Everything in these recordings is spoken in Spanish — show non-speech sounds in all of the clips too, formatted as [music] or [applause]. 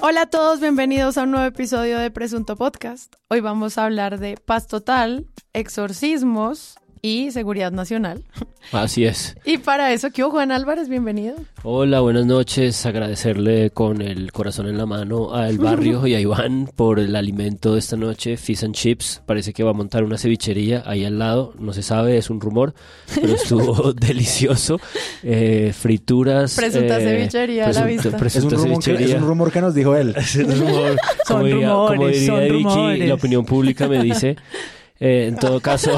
Hola a todos, bienvenidos a un nuevo episodio de Presunto Podcast. Hoy vamos a hablar de paz total, exorcismos y seguridad nacional. Así es. Y para eso, ¿qué Juan Álvarez? Bienvenido. Hola, buenas noches. Agradecerle con el corazón en la mano al barrio y a Iván por el alimento de esta noche, Fish and Chips. Parece que va a montar una cevichería ahí al lado. No se sabe, es un rumor, pero estuvo [laughs] delicioso. Eh, frituras. Presunta eh, cevichería a la vista. presunta Es un, rumor que, es un rumor que nos dijo él. [laughs] Es un rumor. [laughs] Son como diría, como rumores, diría son Vicky, rumores. la opinión pública me dice. Eh, en todo caso,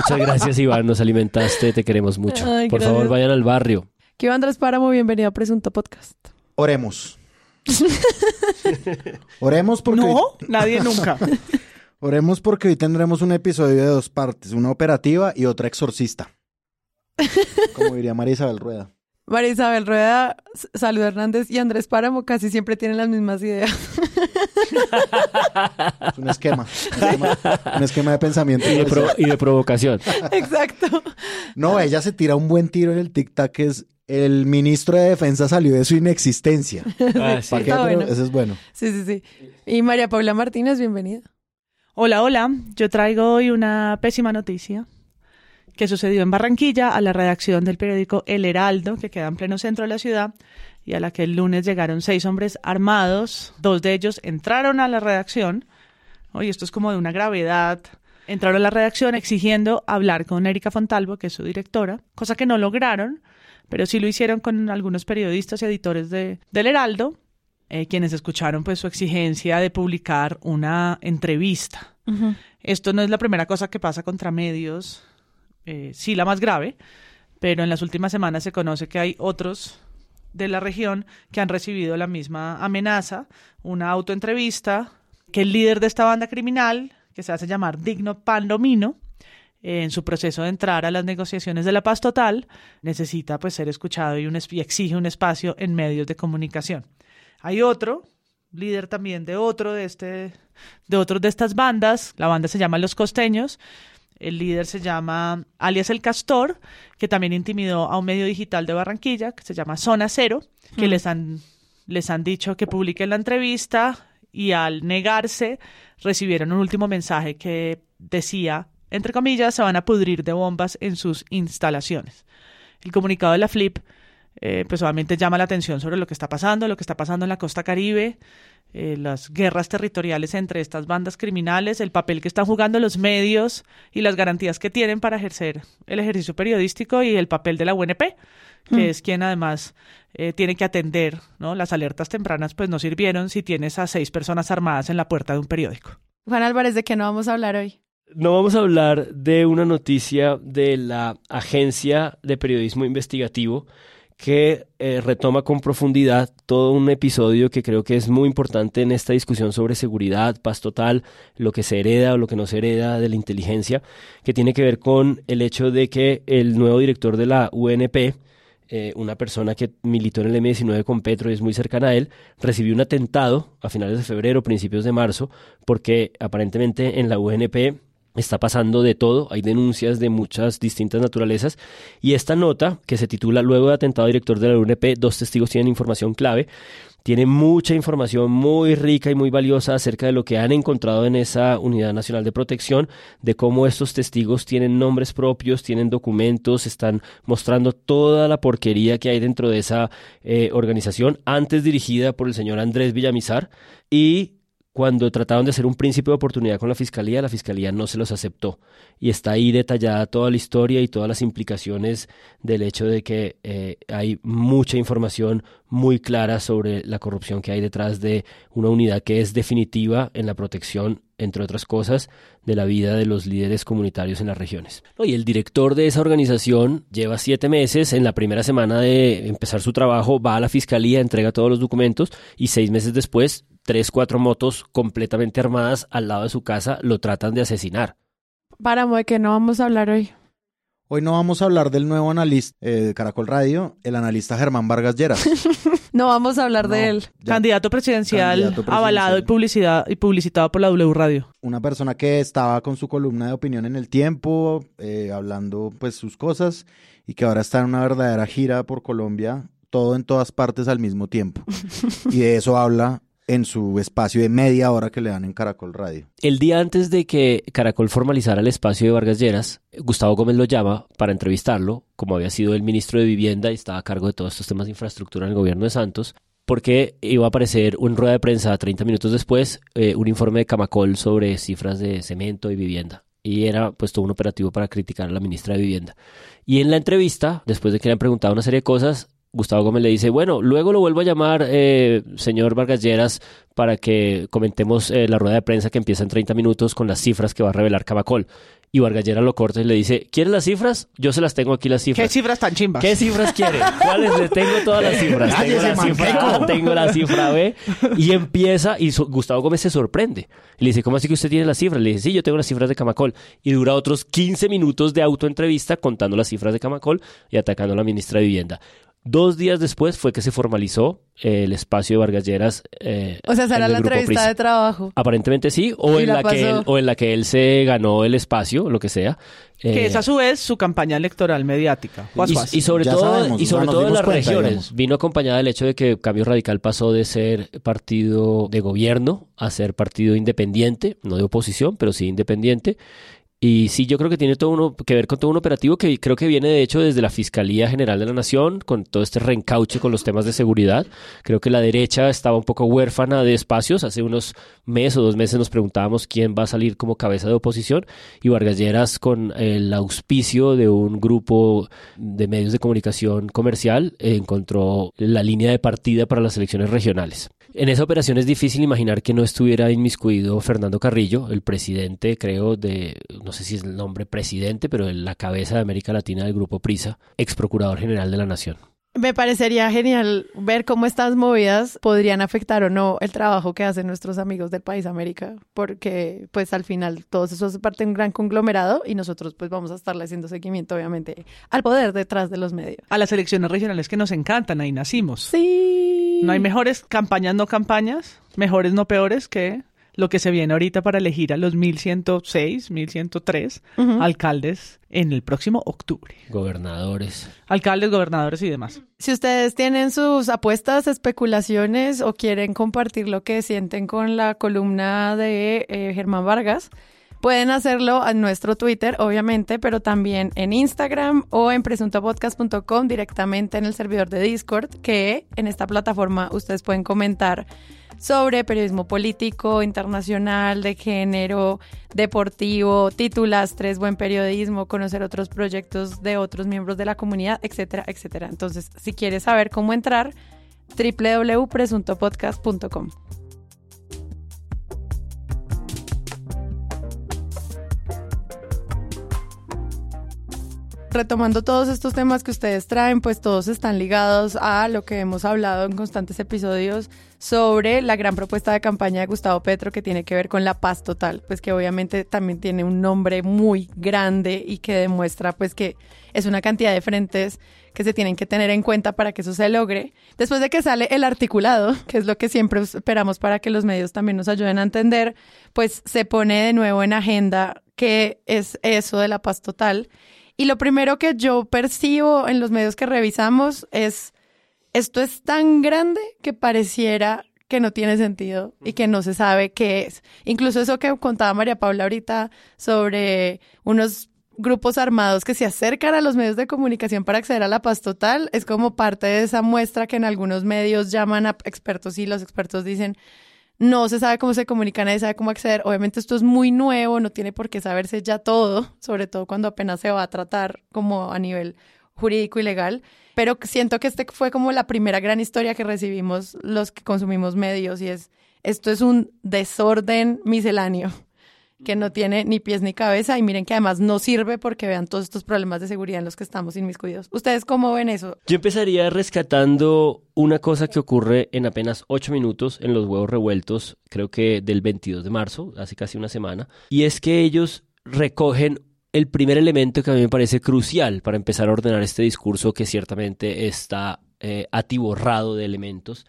muchas gracias Iván, nos alimentaste, te queremos mucho. Ay, Por gracias. favor, vayan al barrio. ¿Qué Andrés Páramo? Bienvenido a Presunto Podcast. Oremos. [laughs] Oremos porque, No, nadie nunca. [laughs] oremos porque hoy tendremos un episodio de dos partes, una operativa y otra exorcista. [laughs] Como diría María Isabel Rueda. María Isabel Rueda, Salud Hernández y Andrés Páramo casi siempre tienen las mismas ideas. Es [laughs] un esquema, un esquema, un esquema de pensamiento. Y de, pro- y de provocación. Exacto. No, ella se tira un buen tiro en el tic-tac que es el ministro de defensa salió de su inexistencia. [laughs] Ah, sí. ¿Para qué? Está Pero bueno. Eso es bueno. Sí, sí, sí. Y María Paula Martínez, bienvenida. Hola, hola. Yo traigo hoy una pésima noticia que sucedió en Barranquilla a la redacción del periódico El Heraldo, que queda en pleno centro de la ciudad, y a la que el lunes llegaron seis hombres armados. Dos de ellos entraron a la redacción. Oye, esto es como de una gravedad. Entraron a la redacción exigiendo hablar con Erika Fontalvo, que es su directora, cosa que no lograron, pero sí lo hicieron con algunos periodistas y editores de, del Heraldo, eh, quienes escucharon pues su exigencia de publicar una entrevista. Esto no es la primera cosa que pasa contra medios, eh, sí la más grave, pero en las últimas semanas se conoce que hay otros de la región que han recibido la misma amenaza, una autoentrevista, que el líder de esta banda criminal, que se hace llamar Digno Palomino, eh, en su proceso de entrar a las negociaciones de la paz total, necesita pues ser escuchado y, un exige un espacio en medios de comunicación. Hay otro, líder también de otro de este, de otros de estas bandas, la banda se llama Los Costeños, el líder se llama alias El Castor, que también intimidó a un medio digital de Barranquilla, que se llama Zona Cero, que Mm. les han, les han dicho que publiquen la entrevista y al negarse recibieron un último mensaje que decía, entre comillas, se van a pudrir de bombas en sus instalaciones. El comunicado de la FLIP eh, pues obviamente llama la atención sobre lo que está pasando, lo que está pasando en la costa caribe, eh, las guerras territoriales entre estas bandas criminales, el papel que están jugando los medios y las garantías que tienen para ejercer el ejercicio periodístico y el papel de la UNP, que Mm. es quien además eh, tiene que atender, ¿no? Las alertas tempranas pues no sirvieron si tienes a seis personas armadas en la puerta de un periódico. Juan Álvarez, ¿de qué no vamos a hablar hoy? No vamos a hablar de una noticia de la Agencia de Periodismo Investigativo que eh, retoma con profundidad todo un episodio que creo que es muy importante en esta discusión sobre seguridad, paz total, lo que se hereda o lo que no se hereda de la inteligencia, que tiene que ver con el hecho de que el nuevo director de la UNP, eh, una persona que militó en el M19 con Petro y es muy cercana a él, recibió un atentado a finales de febrero, principios de marzo, porque aparentemente en la UNP está pasando de todo, hay denuncias de muchas distintas naturalezas y esta nota que se titula Luego de atentado director de la UNP, dos testigos tienen información clave, tiene mucha información muy rica y muy valiosa acerca de lo que han encontrado en esa Unidad Nacional de Protección, de cómo estos testigos tienen nombres propios, tienen documentos, están mostrando toda la porquería que hay dentro de esa eh, organización, antes dirigida por el señor Andrés Villamizar, y cuando trataron de hacer un principio de oportunidad con la fiscalía, la fiscalía no se los aceptó. Y está ahí detallada toda la historia y todas las implicaciones del hecho de que eh, hay mucha información muy clara sobre la corrupción que hay detrás de una unidad que es definitiva en la protección, entre otras cosas, de la vida de los líderes comunitarios en las regiones. Y el director de esa organización lleva siete meses, en la primera semana de empezar su trabajo, va a la fiscalía, entrega todos los documentos y seis meses después tres, cuatro motos completamente armadas al lado de su casa lo tratan de asesinar. Páramo, ¿de qué no vamos a hablar hoy? Hoy no vamos a hablar del nuevo analista eh, de Caracol Radio, el analista Germán Vargas Lleras. [laughs] No vamos a hablar de No, él. Candidato presidencial, Candidato presidencial. avalado y, publicidad, y publicitado por la W Radio. Una persona que estaba con su columna de opinión en el tiempo, eh, hablando pues sus cosas, y que ahora está en una verdadera gira por Colombia, todo en todas partes al mismo tiempo. [laughs] y de eso habla en su espacio de media hora que le dan en Caracol Radio. El día antes de que Caracol formalizara el espacio de Vargas Lleras, Gustavo Gómez lo llama para entrevistarlo, como había sido el ministro de Vivienda y estaba a cargo de todos estos temas de infraestructura en el gobierno de Santos, porque iba a aparecer en rueda de prensa 30 minutos después eh, un informe de Camacol sobre cifras de cemento y vivienda. Y era pues todo un operativo para criticar a la ministra de Vivienda. Y en la entrevista, después de que le han preguntado una serie de cosas, Gustavo Gómez le dice, bueno, luego lo vuelvo a llamar, eh, señor Vargas Lleras, para que comentemos eh, la rueda de prensa que empieza en 30 minutos con las cifras que va a revelar Camacol. Y Vargas Lleras lo corta y le dice, ¿quieres las cifras? Yo se las tengo aquí las cifras. ¿Qué cifras tan chimbas? ¿Qué cifras quiere? [laughs] ¿Cuáles? Le tengo todas las cifras. Tengo la cifra A, tengo la cifra B. Y empieza, y so- Gustavo Gómez se sorprende. Y le dice, ¿cómo así que usted tiene las cifras? Le dice, sí, yo tengo las cifras de Camacol. Y dura otros 15 minutos de autoentrevista contando las cifras de Camacol y atacando a la ministra de Vivienda. Dos días después fue que se formalizó el espacio de Vargas Lleras. eh, O sea, esa en el la Grupo entrevista Prisa. de trabajo. Aparentemente sí, o Y en, la la que pasó. él, o en la que él se ganó el espacio, lo que sea. Que Eh, es a su vez su campaña electoral mediática. Y, y sobre Ya todo, sabemos, y sobre nos todo en dimos las cuenta, regiones. digamos. Vino acompañada del hecho de que Cambio Radical pasó de ser partido de gobierno a ser partido independiente, no de oposición, pero sí independiente. Y sí, yo creo que tiene todo uno que ver con todo un operativo que creo que viene de hecho desde la Fiscalía General de la Nación, con todo este reencauche con los temas de seguridad. Creo que la derecha estaba un poco huérfana de espacios. Hace unos meses o dos meses nos preguntábamos quién va a salir como cabeza de oposición y Vargas Lleras con el auspicio de un grupo de medios de comunicación comercial encontró la línea de partida para las elecciones regionales. En esa operación es difícil imaginar que no estuviera inmiscuido Fernando Carrillo, el presidente, creo, de, no sé si es el nombre presidente, pero de la cabeza de América Latina del Grupo Prisa, ex procurador general de la Nación. Me parecería genial ver cómo estas movidas podrían afectar o no el trabajo que hacen nuestros amigos del país América, porque pues al final todos esos es parte de un gran conglomerado y nosotros pues vamos a estarle haciendo seguimiento obviamente al poder detrás de los medios. A las elecciones regionales que nos encantan, ahí nacimos. Sí. No hay mejores campañas, no campañas, mejores, no peores que lo que se viene ahorita para elegir a los 1106, 1103 Ujú. alcaldes en el próximo octubre. Gobernadores. Alcaldes, gobernadores y demás. Si ustedes tienen sus apuestas, especulaciones o quieren compartir lo que sienten con la columna de eh, Germán Vargas, pueden hacerlo en nuestro Twitter, obviamente, pero también en Instagram o en presuntopodcast.com directamente en el servidor de Discord, que en esta plataforma ustedes pueden comentar sobre periodismo político, internacional, de género, deportivo, titulastres, buen periodismo, conocer otros proyectos de otros miembros de la comunidad, etcétera, etcétera. Entonces, si quieres saber cómo entrar, www.presuntopodcast.com. retomando todos estos temas que ustedes traen, pues todos están ligados a lo que hemos hablado en constantes episodios sobre la gran propuesta de campaña de Gustavo Petro que tiene que ver con la paz total, pues que obviamente también tiene un nombre muy grande y que demuestra pues que es una cantidad de frentes que se tienen que tener en cuenta para que eso se logre. Después de que sale el articulado, [laughs] que es lo que siempre esperamos para que los medios también nos ayuden a entender, pues se pone de nuevo en agenda qué es eso de la paz total. Y lo primero que yo percibo en los medios que revisamos es, esto es tan grande que pareciera que no tiene sentido y que no se sabe qué es. Incluso eso que contaba María Paula ahorita sobre unos grupos armados que se acercan a los medios de comunicación para acceder a la paz total, es como parte de esa muestra que en algunos medios llaman a expertos y los expertos dicen, no se sabe cómo se comunica, nadie sabe cómo acceder. Obviamente esto es muy nuevo, no tiene por qué saberse ya todo, sobre todo cuando apenas se va a tratar como a nivel jurídico y legal. Pero siento que este fue como la primera gran historia que recibimos los que consumimos medios y es, esto es un desorden misceláneo que no tiene ni pies ni cabeza y miren que además no sirve porque vean todos estos problemas de seguridad en los que estamos inmiscuidos. ¿Ustedes cómo ven eso? Yo empezaría rescatando una cosa que ocurre en apenas ocho minutos en los huevos revueltos, creo que del 22 de marzo, hace casi una semana, y es que ellos recogen el primer elemento que a mí me parece crucial para empezar a ordenar este discurso que ciertamente está eh, atiborrado de elementos,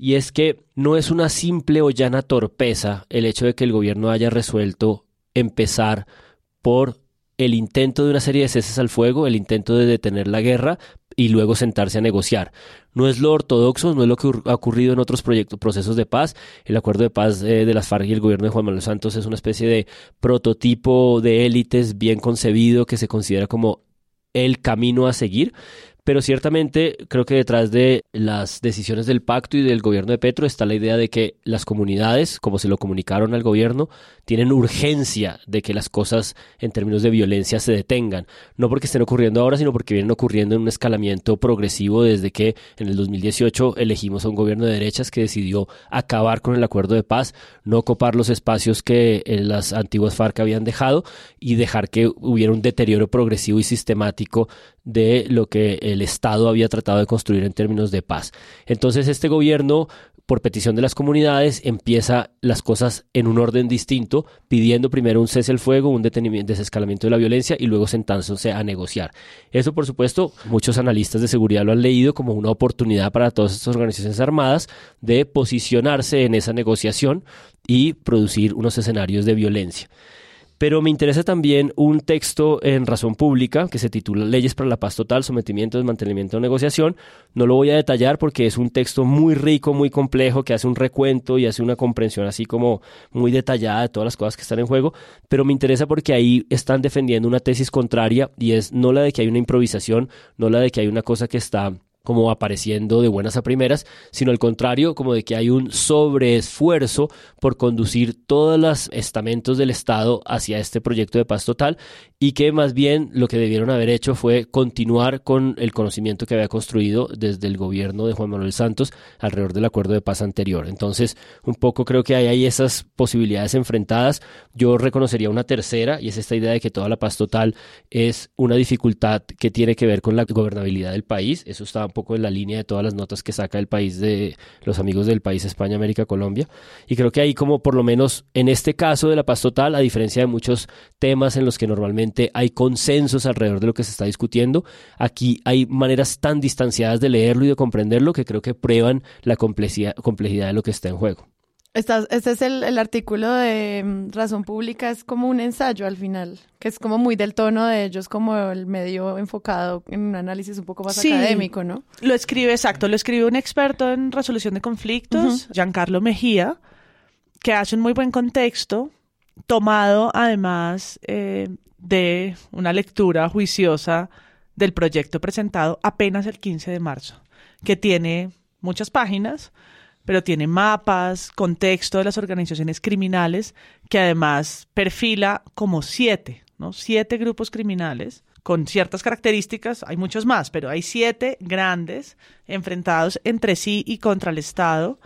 y es que no es una simple o llana torpeza el hecho de que el gobierno haya resuelto empezar por el intento de una serie de ceses al fuego, el intento de detener la guerra y luego sentarse a negociar. No es lo ortodoxo, no es lo que ha ocurrido en otros proyectos, procesos de paz. El acuerdo de paz eh, de las FARC y el gobierno de Juan Manuel Santos es una especie de prototipo de élites bien concebido que se considera como el camino a seguir, pero ciertamente creo que detrás de las decisiones del pacto y del gobierno de Petro está la idea de que las comunidades, como se lo comunicaron al gobierno, tienen urgencia de que las cosas en términos de violencia se detengan. No porque estén ocurriendo ahora, sino porque vienen ocurriendo en un escalamiento progresivo desde que en el 2018 elegimos a un gobierno de derechas que decidió acabar con el acuerdo de paz, no copar los espacios que eh, las antiguas FARC habían dejado y dejar que hubiera un deterioro progresivo y sistemático de lo que el Estado había tratado de construir en términos de paz. Entonces este gobierno por petición de las comunidades, empieza las cosas en un orden distinto, pidiendo primero un cese al fuego, un detenimiento, desescalamiento de la violencia y luego sentándose a negociar. Eso, por supuesto, muchos analistas de seguridad lo han leído como una oportunidad para todas estas organizaciones armadas de posicionarse en esa negociación y producir unos escenarios de violencia. Pero me interesa también un texto en Razón Pública que se titula Leyes para la Paz Total, Sometimiento, Desmantelamiento o Negociación. No lo voy a detallar porque es un texto muy rico, muy complejo, que hace un recuento y hace una comprensión así como muy detallada de todas las cosas que están en juego. Pero me interesa porque ahí están defendiendo una tesis contraria y es no la de que hay una improvisación, no la de que hay una cosa que está como apareciendo de buenas a primeras, sino al contrario, como de que hay un sobreesfuerzo por conducir todos los estamentos del Estado hacia este proyecto de paz total y que más bien lo que debieron haber hecho fue continuar con el conocimiento que había construido desde el gobierno de Juan Manuel Santos alrededor del acuerdo de paz anterior. Entonces, un poco creo que hay ahí esas posibilidades enfrentadas. Yo reconocería una tercera y es esta idea de que toda la paz total es una dificultad que tiene que ver con la gobernabilidad del país. Eso está un poco en la línea de todas las notas que saca el país de los amigos del país España, América, Colombia. Y creo que ahí como por lo menos en este caso de la paz total, a diferencia de muchos temas en los que normalmente hay consensos alrededor de lo que se está discutiendo, aquí hay maneras tan distanciadas de leerlo y de comprenderlo que creo que prueban la complejidad, complejidad de lo que está en juego este es el, artículo de mm, Razón Pública, es como un ensayo al final, que es como muy del tono de ellos, como el medio enfocado en un análisis un poco más académico, ¿no? Lo escribe, exacto, lo escribe un experto en resolución de conflictos, Giancarlo Mejía, que hace un muy buen contexto, tomado además eh, de una lectura juiciosa del proyecto presentado apenas el 15 de marzo, que tiene muchas páginas pero tiene mapas, contexto de las organizaciones criminales, que además perfila como siete, ¿no? Siete grupos criminales con ciertas características, hay muchos más, pero hay siete grandes enfrentados entre sí y contra el Estado.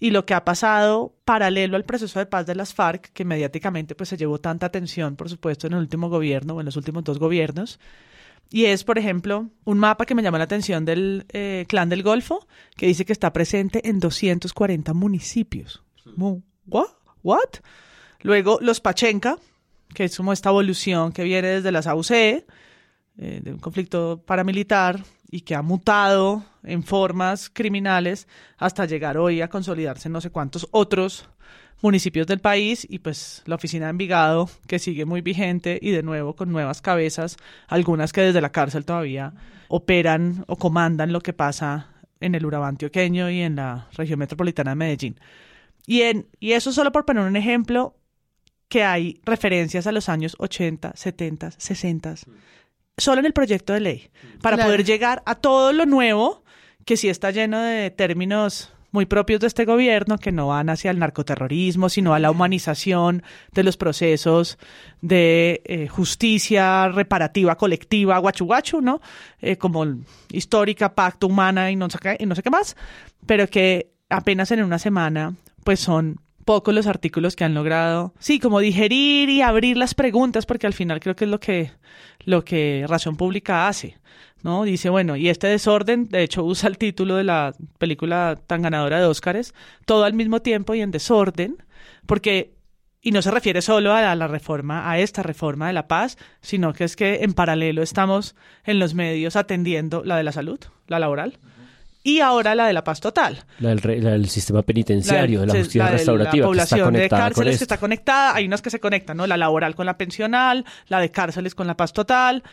Y lo que ha pasado paralelo al proceso de paz de las FARC, que mediáticamente pues, se llevó tanta atención, por supuesto, en el último gobierno o en los últimos dos gobiernos, y es, por ejemplo, un mapa que me llama la atención del eh, Clan del Golfo, que dice que está presente en 240 municipios. ¿What? ¿What? Luego, los Pachenka, que es como esta evolución que viene desde las AUC, eh, de un conflicto paramilitar y que ha mutado en formas criminales hasta llegar hoy a consolidarse en no sé cuántos otros municipios del país y pues la oficina de Envigado que sigue muy vigente y de nuevo con nuevas cabezas, algunas que desde la cárcel todavía operan o comandan lo que pasa en el Urabá antioqueño y en la región metropolitana de Medellín. Y, en, y eso solo por poner un ejemplo que hay referencias a los años 80, 70, 60, solo en el proyecto de ley, para poder llegar a todo lo nuevo que sí está lleno de términos muy propios de este gobierno que no van hacia el narcoterrorismo, sino a la humanización de los procesos de eh, justicia reparativa colectiva, guachu guachu, ¿no? Eh, como histórica, pacto humana y no, sé qué, y no sé qué más, pero que apenas en una semana, pues son pocos los artículos que han logrado, sí, como digerir y abrir las preguntas, porque al final creo que es lo que, lo que Razón Pública hace. ¿no? Dice, bueno, y este desorden, de hecho usa el título de la película tan ganadora de Óscares, todo al mismo tiempo y en desorden, porque y no se refiere solo a la, reforma, a esta reforma de la paz, sino que es que en paralelo estamos en los medios atendiendo la de la salud, la laboral, y ahora la de la paz total. La del, sistema penitenciario, de la justicia restaurativa. La población de cárceles que está conectada, hay unas que se conectan, ¿no? La laboral con la pensional, la de cárceles con la paz total,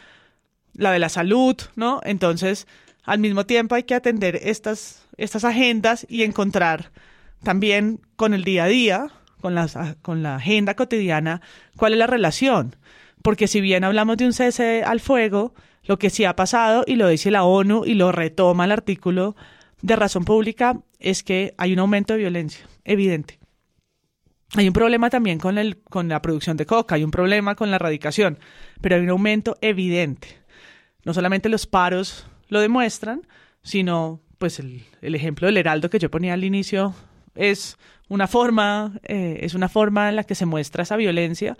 la de la salud, ¿no? Entonces, al mismo tiempo hay que atender estas, estas agendas y encontrar también con el día a día, con, las, con la agenda cotidiana, cuál es la relación. Porque si bien hablamos de un cese al fuego, lo que sí ha pasado, y lo dice la ONU y lo retoma el artículo de razón pública, es que hay un aumento de violencia, evidente. Hay un problema también con, el, con la producción de coca, hay un problema con la erradicación, pero hay un aumento evidente. No solamente los paros lo demuestran, sino pues el, el ejemplo del heraldo que yo ponía al inicio es una forma, eh, es una forma en la que se muestra esa violencia,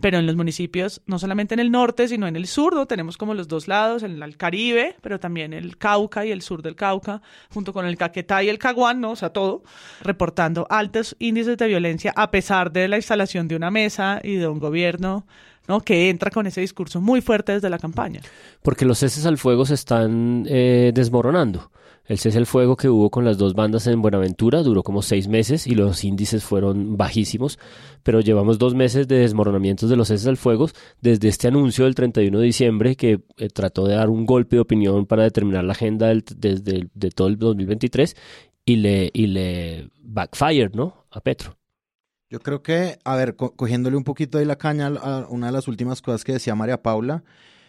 pero en los municipios, no solamente en el norte, sino en el sur, ¿no? tenemos como los dos lados, en el Caribe, pero también el Cauca y el sur del Cauca, junto con el Caquetá y el Caguán, ¿no? o sea, todo, reportando altos índices de violencia a pesar de la instalación de una mesa y de un gobierno ¿no? que entra con ese discurso muy fuerte desde la campaña. Porque los ceses al fuego se están eh, desmoronando. El cese al fuego que hubo con las dos bandas en Buenaventura duró como seis meses y los índices fueron bajísimos, pero llevamos dos meses de desmoronamientos de los ceses al fuego desde este anuncio del 31 de diciembre que eh, trató de dar un golpe de opinión para determinar la agenda desde de todo el 2023 y le, y le backfired, ¿no? A Petro. Yo creo que, a ver, cogiéndole un poquito ahí la caña a una de las últimas cosas que decía María Paula,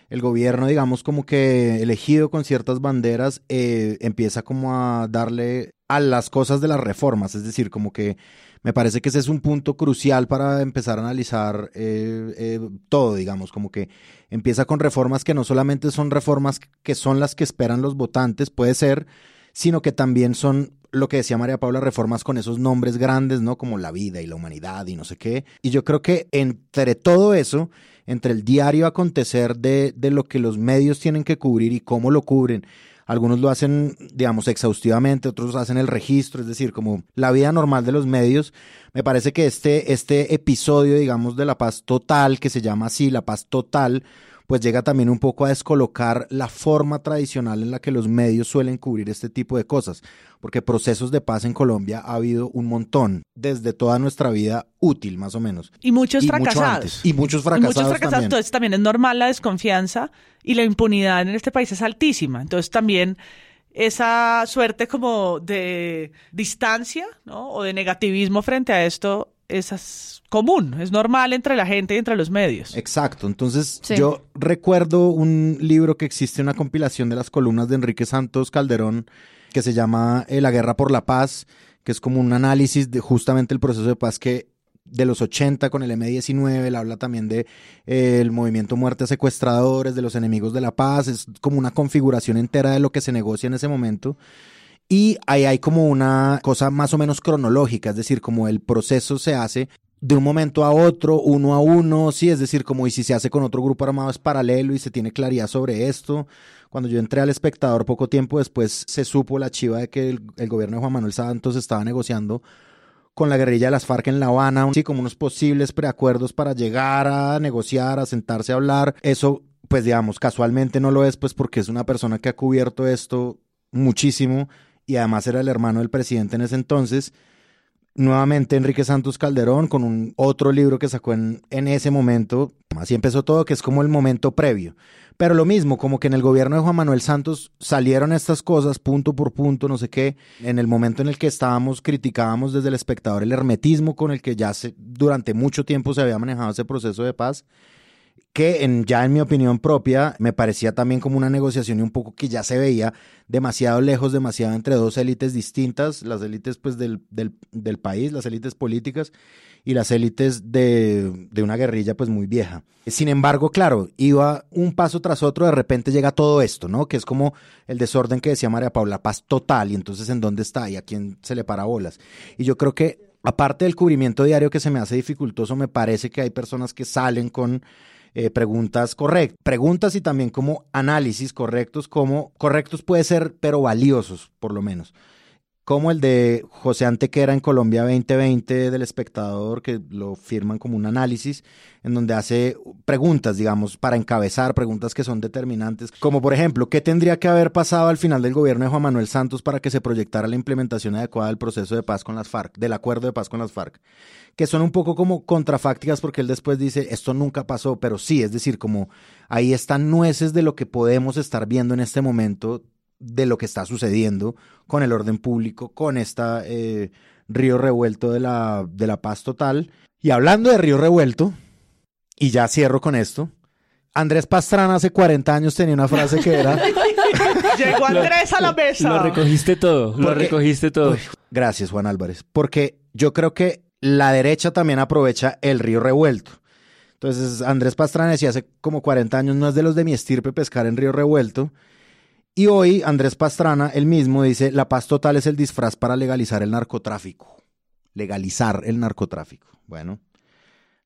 el gobierno, digamos, como que elegido con ciertas banderas, eh, empieza como a darle a las cosas de las reformas, es decir, como que me parece que ese es un punto crucial para empezar a analizar eh, eh, todo, digamos, como que empieza con reformas que no solamente son reformas que son las que esperan los votantes, puede ser, sino que también son lo que decía María Paula, reformas con esos nombres grandes, ¿no? Como la vida y la humanidad y no sé qué. Y yo creo que entre todo eso entre el diario acontecer de, de lo que los medios tienen que cubrir y cómo lo cubren. Algunos lo hacen, digamos, exhaustivamente, otros hacen el registro, es decir, como la vida normal de los medios. Me parece que este, este episodio, digamos, de la paz total, que se llama así, la paz total, pues llega también un poco a descolocar la forma tradicional en la que los medios suelen cubrir este tipo de cosas, porque procesos de paz en Colombia ha habido un montón desde toda nuestra vida útil, más o menos. Y muchos fracasados. Y muchos fracasados. Y muchos fracasados. También. Entonces también es normal la desconfianza y la impunidad en este país es altísima. Entonces también esa suerte como de distancia ¿no? o de negativismo frente a esto es común, es normal entre la gente y entre los medios. Exacto, entonces yo recuerdo un libro que existe, una compilación de las columnas de Enrique Santos Calderón, que se llama eh, La Guerra por la Paz, que es como un análisis de justamente el proceso de paz que de los 80 con el M19, él habla también de eh, el movimiento muerte secuestradores, de los enemigos de la paz, es como una configuración entera de lo que se negocia en ese momento. Y ahí hay como una cosa más o menos cronológica, es decir, como el proceso se hace de un momento a otro, uno a uno, sí, es decir, como y si se hace con otro grupo armado es paralelo y se tiene claridad sobre esto. Cuando yo entré al espectador poco tiempo después se supo la chiva de que el, gobierno de Juan Manuel Santos estaba negociando con la guerrilla de las FARC en La Habana, así como unos posibles preacuerdos para llegar a negociar, a sentarse a hablar. Eso, pues digamos, casualmente no lo es, pues porque es una persona que ha cubierto esto muchísimo y además era el hermano del presidente en ese entonces. Nuevamente Enrique Santos Calderón con un otro libro que sacó en, ese momento. Así empezó todo, que es como el momento previo. Pero lo mismo, como que en el gobierno de Juan Manuel Santos salieron estas cosas punto por punto, no sé qué. En el momento en el que estábamos, criticábamos desde el espectador el hermetismo con el que ya se, durante mucho tiempo se había manejado ese proceso de paz que ya en mi opinión propia me parecía también como una negociación y un poco que ya se veía demasiado lejos, demasiado entre dos élites distintas, las élites pues del, del, del país, las élites políticas y las élites de, de, una guerrilla pues muy vieja. Sin embargo, claro, iba un paso tras otro, de repente llega todo esto, ¿no? Que es como el desorden que decía María Paula, paz total, y entonces ¿en dónde está? ¿Y a quién se le para bolas? Y yo creo que aparte del cubrimiento diario que se me hace dificultoso, me parece que hay personas que salen con eh, preguntas correctas, preguntas y también como análisis correctos, como correctos puede ser, pero valiosos por lo menos. Como el de José Antequera en Colombia 2020 del espectador, que lo firman como un análisis, en donde hace preguntas, digamos, para encabezar, preguntas que son determinantes, como por ejemplo, ¿qué tendría que haber pasado al final del gobierno de Juan Manuel Santos para que se proyectara la implementación adecuada del proceso de paz con las FARC, del acuerdo de paz con las FARC? que son un poco como contrafácticas porque él después dice, esto nunca pasó, pero sí, es decir, como ahí están nueces de lo que podemos estar viendo en este momento de lo que está sucediendo con el orden público, con este río revuelto de la, de la paz total. Y hablando de río revuelto, y ya cierro con esto, Andrés Pastrana hace 40 años tenía una frase que era... [laughs] Llegó Andrés a la mesa. Lo recogiste todo, lo recogiste todo. gracias, Juan Álvarez. Porque yo creo que la derecha también aprovecha el río revuelto. Entonces, Andrés Pastrana decía hace como 40 años, no es de los de mi estirpe pescar en río revuelto. Y hoy Andrés Pastrana, él mismo, dice, la paz total es el disfraz para legalizar el narcotráfico. Legalizar el narcotráfico. Bueno,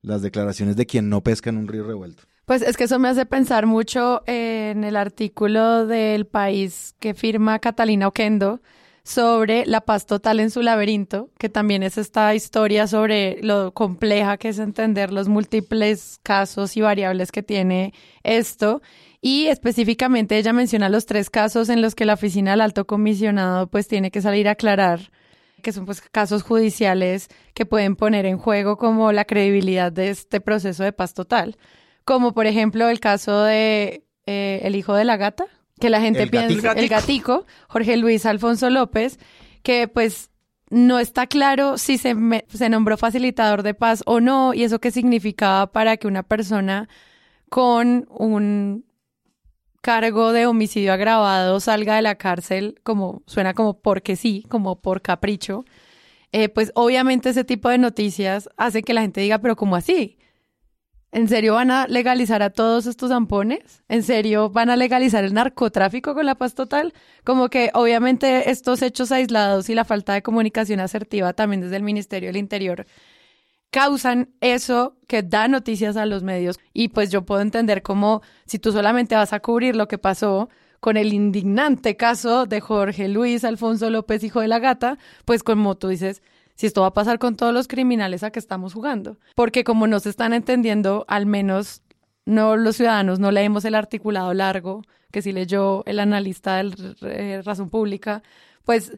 las declaraciones de quien no pesca en un río revuelto. Pues es que eso me hace pensar mucho en el artículo del país que firma Catalina Oquendo sobre la paz total en su laberinto, que también es esta historia sobre lo compleja que es entender los múltiples casos y variables que tiene esto. Y específicamente ella menciona los tres casos en los que la oficina del alto comisionado pues tiene que salir a aclarar que son pues casos judiciales que pueden poner en juego como la credibilidad de este proceso de paz total. Como por ejemplo el caso de eh, el hijo de la gata, que la gente piensa, el gatico, Jorge Luis Alfonso López, que pues no está claro si se, se nombró facilitador de paz o no, y eso qué significaba para que una persona con un cargo de homicidio agravado salga de la cárcel, como suena como porque sí, como por capricho. Eh, pues obviamente ese tipo de noticias hace que la gente diga, pero ¿cómo así? ¿En serio van a legalizar a todos estos zampones? ¿En serio van a legalizar el narcotráfico con la paz total? Como que obviamente estos hechos aislados y la falta de comunicación asertiva también desde el Ministerio del Interior causan eso que da noticias a los medios. Y pues yo puedo entender cómo si tú solamente vas a cubrir lo que pasó con el indignante caso de Jorge Luis Alfonso López, hijo de la gata, pues como tú dices, si esto va a pasar con todos los criminales a que estamos jugando. Porque como no se están entendiendo, al menos no los ciudadanos no leemos el articulado largo que si leyó el analista de eh, Razón Pública, pues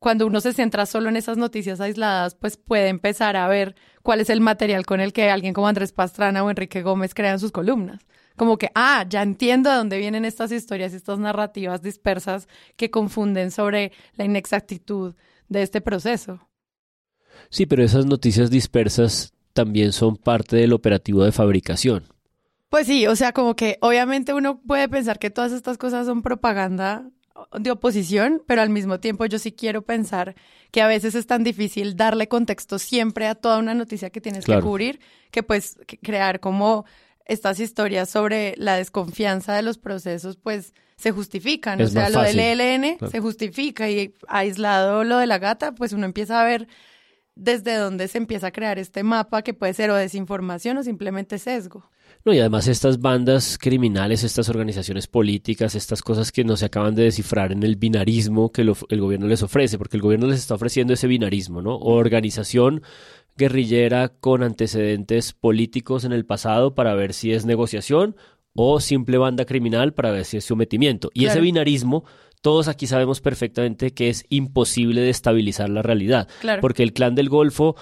cuando uno se centra solo en esas noticias aisladas, pues puede empezar a ver cuál es el material con el que alguien como Andrés Pastrana o Enrique Gómez crean sus columnas. Como que, ah, ya entiendo de dónde vienen estas historias, estas narrativas dispersas que confunden sobre la inexactitud de este proceso. Sí, pero esas noticias dispersas también son parte del operativo de fabricación. Pues sí, o sea, como que obviamente uno puede pensar que todas estas cosas son propaganda de oposición, pero al mismo tiempo yo sí quiero pensar que a veces es tan difícil darle contexto siempre a toda una noticia que tienes que cubrir, que pues crear como estas historias sobre la desconfianza de los procesos, pues se justifican. o sea, lo del ELN se justifica y aislado lo de la gata, pues uno empieza a ver desde dónde se empieza a crear este mapa que puede ser o desinformación o simplemente sesgo. No, y además estas bandas criminales, estas organizaciones políticas, estas cosas que no se acaban de descifrar en el binarismo que el gobierno les ofrece, porque el gobierno les está ofreciendo ese binarismo, ¿no? Organización guerrillera con antecedentes políticos en el pasado para ver si es negociación o simple banda criminal para ver si es sometimiento. Y ese binarismo todos aquí sabemos perfectamente que es imposible de estabilizar la realidad, porque el clan del Golfo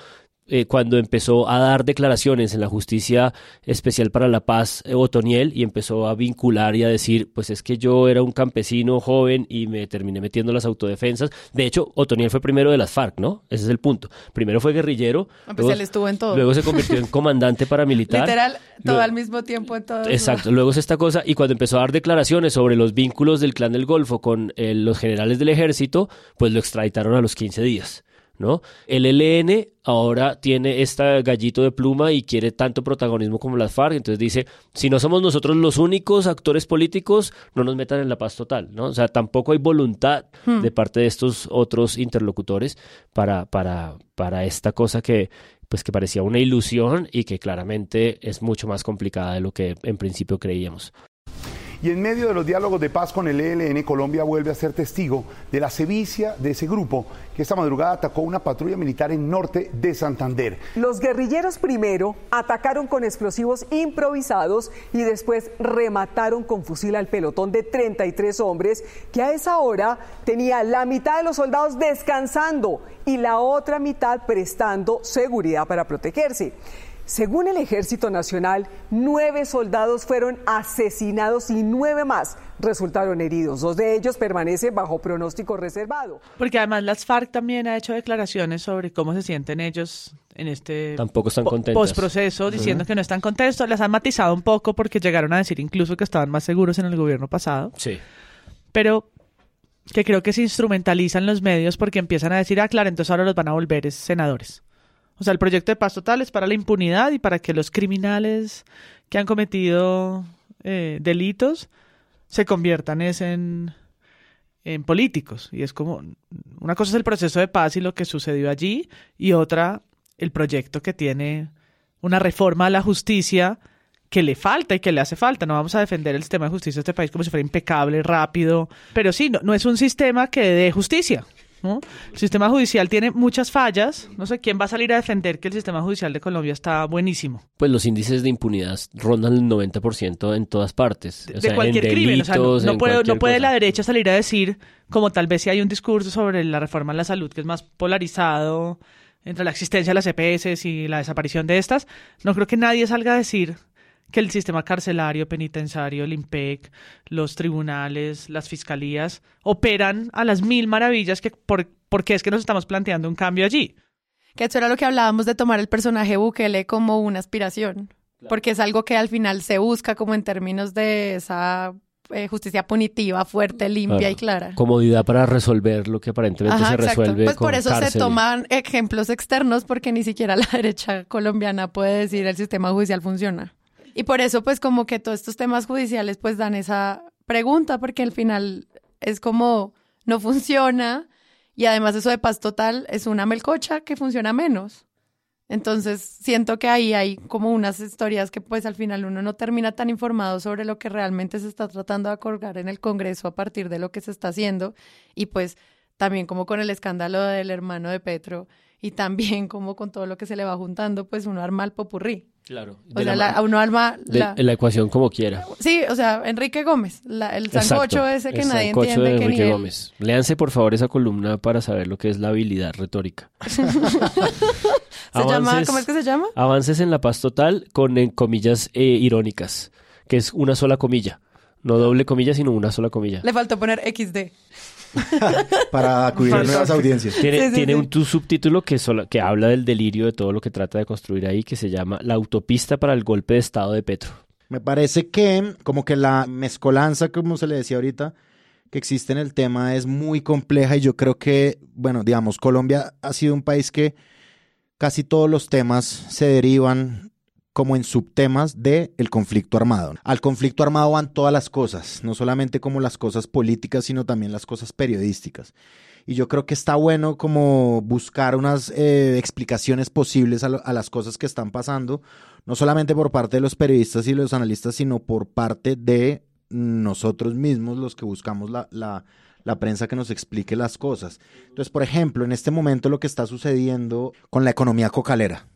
eh, cuando empezó a dar declaraciones en la Justicia Especial para la Paz, eh, Otoniel, y empezó a vincular y a decir, pues es que yo era un campesino joven y me terminé metiendo las autodefensas. De hecho, Otoniel fue primero de las FARC, ¿no? Ese es el punto. Primero fue guerrillero. Ah, pues luego, estuvo en todo. Luego se convirtió en comandante paramilitar. Literal, todo al mismo tiempo en todo. Exacto. Luego es esta cosa, y cuando empezó a dar declaraciones sobre los vínculos del clan del Golfo con eh, los generales del ejército, pues lo extraditaron a los 15 días. ¿No? El ELN ahora tiene este gallito de pluma y quiere tanto protagonismo como las FARC, entonces dice, si no somos nosotros los únicos actores políticos, no nos metan en la paz total, ¿no? O sea, tampoco hay voluntad hmm. de parte de estos otros interlocutores para, para, para esta cosa que pues que parecía una ilusión y que claramente es mucho más complicada de lo que en principio creíamos. Y en medio de los diálogos de paz con el ELN, Colombia vuelve a ser testigo de la sevicia de ese grupo que esta madrugada atacó una patrulla militar en norte de Santander. Los guerrilleros primero atacaron con explosivos improvisados y después remataron con fusil al pelotón de 33 hombres que a esa hora tenía la mitad de los soldados descansando y la otra mitad prestando seguridad para protegerse. Según el Ejército Nacional, nueve soldados fueron asesinados y nueve más resultaron heridos. Dos de ellos permanecen bajo pronóstico reservado. Porque además las FARC también ha hecho declaraciones sobre cómo se sienten ellos en este Tampoco están postproceso, diciendo que no están contentos. Las han matizado un poco porque llegaron a decir incluso que estaban más seguros en el gobierno pasado. Sí. Pero que creo que se instrumentalizan los medios porque empiezan a decir, ah, claro, entonces ahora los van a volver senadores. O sea, el proyecto de paz total es para la impunidad y para que los criminales que han cometido eh, delitos se conviertan en, en políticos. Y es como, una cosa es el proceso de paz y lo que sucedió allí, y otra, el proyecto que tiene una reforma a la justicia que le falta y que le hace falta. No vamos a defender el sistema de justicia de este país como si fuera impecable, rápido, pero sí, no, no es un sistema que dé justicia. El sistema judicial tiene muchas fallas. No sé quién va a salir a defender que el sistema judicial de Colombia está buenísimo. Pues los índices de impunidad rondan el 90% en todas partes. de cualquier crimen. O sea, no, puede, no puede la derecha salir a decir, como tal vez si hay un discurso sobre la reforma en la salud que es más polarizado entre la existencia de las EPS y la desaparición de estas, no creo que nadie salga a decir que el sistema carcelario, penitenciario, el IMPEC, los tribunales, las fiscalías operan a las mil maravillas que por, porque es que nos estamos planteando un cambio allí. Que eso era lo que hablábamos de tomar el personaje Bukele como una aspiración, porque es algo que al final se busca como en términos de esa eh, justicia punitiva, fuerte, limpia y clara. Comodidad para resolver lo que aparentemente se resuelve. Pues por eso se toman ejemplos externos, porque ni siquiera la [laughs] derecha colombiana puede decir el sistema judicial funciona. Y por eso, pues como que todos estos temas judiciales pues dan esa pregunta, porque al final es como no funciona y además eso de paz total es una melcocha que funciona menos. Entonces siento que ahí hay como unas historias que pues al final uno no termina tan informado sobre lo que realmente se está tratando de acordar en el Congreso a partir de lo que se está haciendo y pues también como con el escándalo del hermano de Petro y también como con todo lo que se le va juntando pues uno arma el popurrí. Claro. O sea, la, uno arma la, la, ecuación como quiera. Sí, o sea, Enrique Gómez, el sancocho ese que nadie entiende. De Enrique Gómez. Léanse por favor esa columna para saber lo que es la habilidad retórica. [laughs] ¿Se llama, ¿Cómo es que se llama? Avances en la paz total con en comillas eh, irónicas, que es una sola comilla. No doble comilla, sino una sola comilla. Le faltó poner XD. [laughs] para acudir a nuevas audiencias. Tiene, un subtítulo que, que habla del delirio de todo lo que trata de construir ahí, que se llama La autopista para el golpe de Estado de Petro. Me parece que como que la mezcolanza, como se le decía ahorita, que existe en el tema es muy compleja y yo creo que, bueno, digamos, Colombia ha sido un país que casi todos los temas se derivan como en subtemas del el conflicto armado. Al conflicto armado van todas las cosas, no solamente como las cosas políticas, sino también las cosas periodísticas. Y yo creo que está bueno como buscar unas eh, explicaciones posibles a, las cosas que están pasando, no solamente por parte de los periodistas y los analistas, sino por parte de nosotros mismos, los que buscamos la, la, la prensa que nos explique las cosas. Entonces, por ejemplo, en este momento lo que está sucediendo con la economía cocalera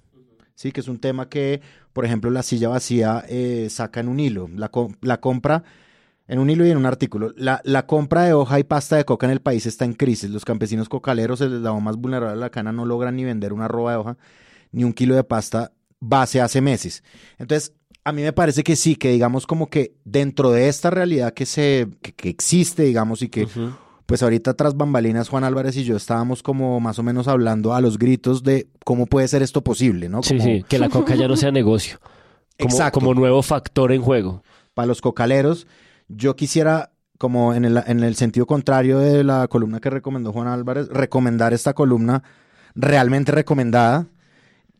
¿sí? que es un tema que, por ejemplo, la silla vacía eh, saca en un hilo, la, la, compra en un hilo y en un artículo. La, la, compra de hoja y pasta de coca en el país está en crisis. Los campesinos cocaleros, el lado más vulnerable de la cana, no logran ni vender una roba de hoja ni un kilo de pasta base hace meses. Entonces, a mí me parece que sí, que digamos como que dentro de esta realidad que se que, existe, digamos, y que pues ahorita tras bambalinas Juan Álvarez y yo estábamos como más o menos hablando a los gritos de cómo puede ser esto posible, ¿no? Sí, sí, que la coca ya no sea negocio. Como, Exacto. como nuevo factor en juego. Para los cocaleros, yo quisiera, como en el, en el sentido contrario de la columna que recomendó Juan Álvarez, recomendar esta columna realmente recomendada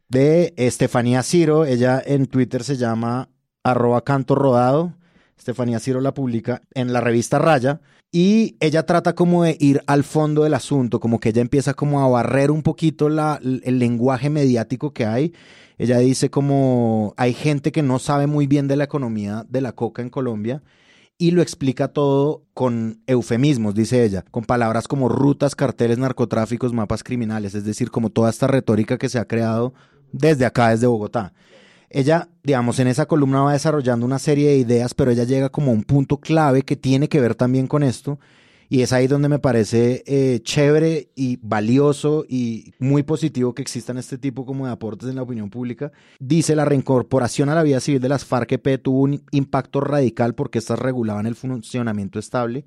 de Estefanía Ciro. Ella en Twitter se llama arroba canto rodado. Estefanía Ciro la publica en la revista Raya y ella trata como de ir al fondo del asunto, como que ella empieza como a barrer un poquito la, el lenguaje mediático que hay. Ella dice como hay gente que no sabe muy bien de la economía de la coca en Colombia y lo explica todo con eufemismos, dice ella, con palabras como rutas, carteles, narcotráficos, mapas criminales, es decir, como toda esta retórica que se ha creado desde acá, desde Bogotá ella, digamos, en esa columna va desarrollando una serie de ideas, pero ella llega como a un punto clave que tiene que ver también con esto, Y es ahí donde me parece eh, chévere y valioso y muy positivo que existan este tipo como de aportes en la opinión pública. Dice la reincorporación a la vida civil de las FARC-EP tuvo un impacto radical porque estas regulaban el funcionamiento estable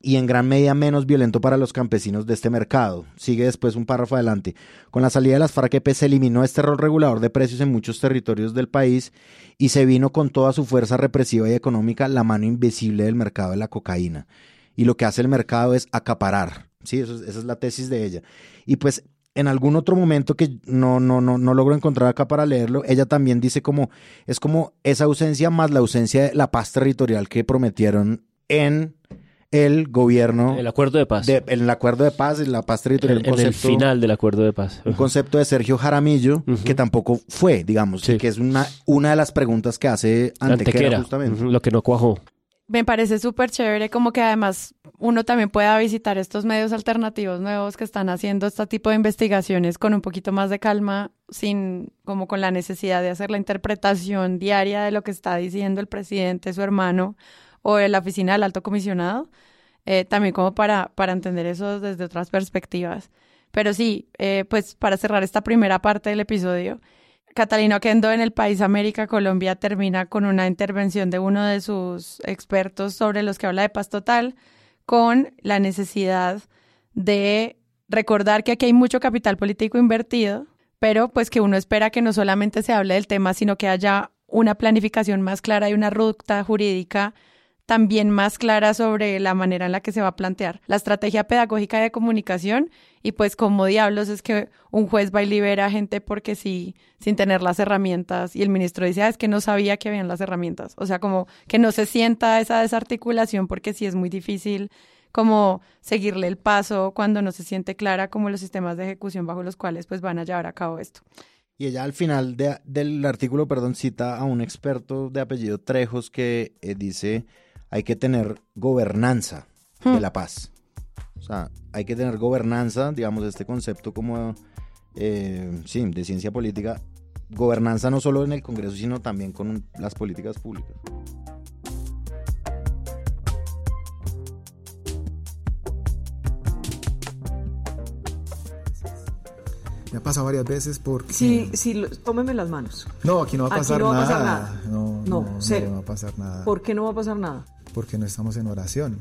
y en gran medida menos violento para los campesinos de este mercado. Sigue después un párrafo adelante. Con la salida de las FARC-EP se eliminó este rol regulador de precios en muchos territorios del país y se vino con toda su fuerza represiva y económica la mano invisible del mercado de la cocaína y lo que hace el mercado es acaparar. Sí, esa es la tesis de ella. Y pues en algún otro momento que no, no, no, no logro encontrar acá para leerlo, ella también dice como, es como esa ausencia más la ausencia de la paz territorial que prometieron en el gobierno. El acuerdo de paz. en el acuerdo de paz, en la paz territorial. En, el final del acuerdo de paz. Un concepto de Sergio Jaramillo que tampoco fue, digamos, que es una, una de las preguntas que hace Antequera, justamente. lo que no cuajó me parece súper chévere como que además uno también pueda visitar estos medios alternativos nuevos que están haciendo este tipo de investigaciones con un poquito más de calma, sin como con la necesidad de hacer la interpretación diaria de lo que está diciendo el presidente, su hermano o la oficina del alto comisionado, eh, también como para, para entender eso desde otras perspectivas. Pero sí, eh, pues para cerrar esta primera parte del episodio, Catalina Oquendo en el país América Colombia termina con una intervención de uno de sus expertos sobre los que habla de paz total, con la necesidad de recordar que aquí hay mucho capital político invertido, pero pues que uno espera que no solamente se hable del tema, sino que haya una planificación más clara y una ruta jurídica también más clara sobre la manera en la que se va a plantear la estrategia pedagógica de comunicación. Y pues como diablos es que un juez va y libera a gente porque sí, sin tener las herramientas. Y el ministro dice, ah, es que no sabía que habían las herramientas, o sea, como que no se sienta esa desarticulación porque sí es muy difícil como seguirle el paso cuando no se siente clara como los sistemas de ejecución bajo los cuales pues van a llevar a cabo esto. Y ella al final del artículo, perdón, cita a un experto de apellido Trejos que eh, dice hay que tener gobernanza de hmm. la paz. O sea, hay que tener gobernanza, digamos, este concepto como, eh, sí, de ciencia política, gobernanza no solo en el Congreso, sino también con las políticas públicas. Me ha pasado varias veces porque... Sí, sí, tómeme las manos. No, aquí no va a pasar, no va a pasar nada. No, no, no, no va a pasar nada. ¿Por qué no va a pasar nada? Porque no estamos en oración.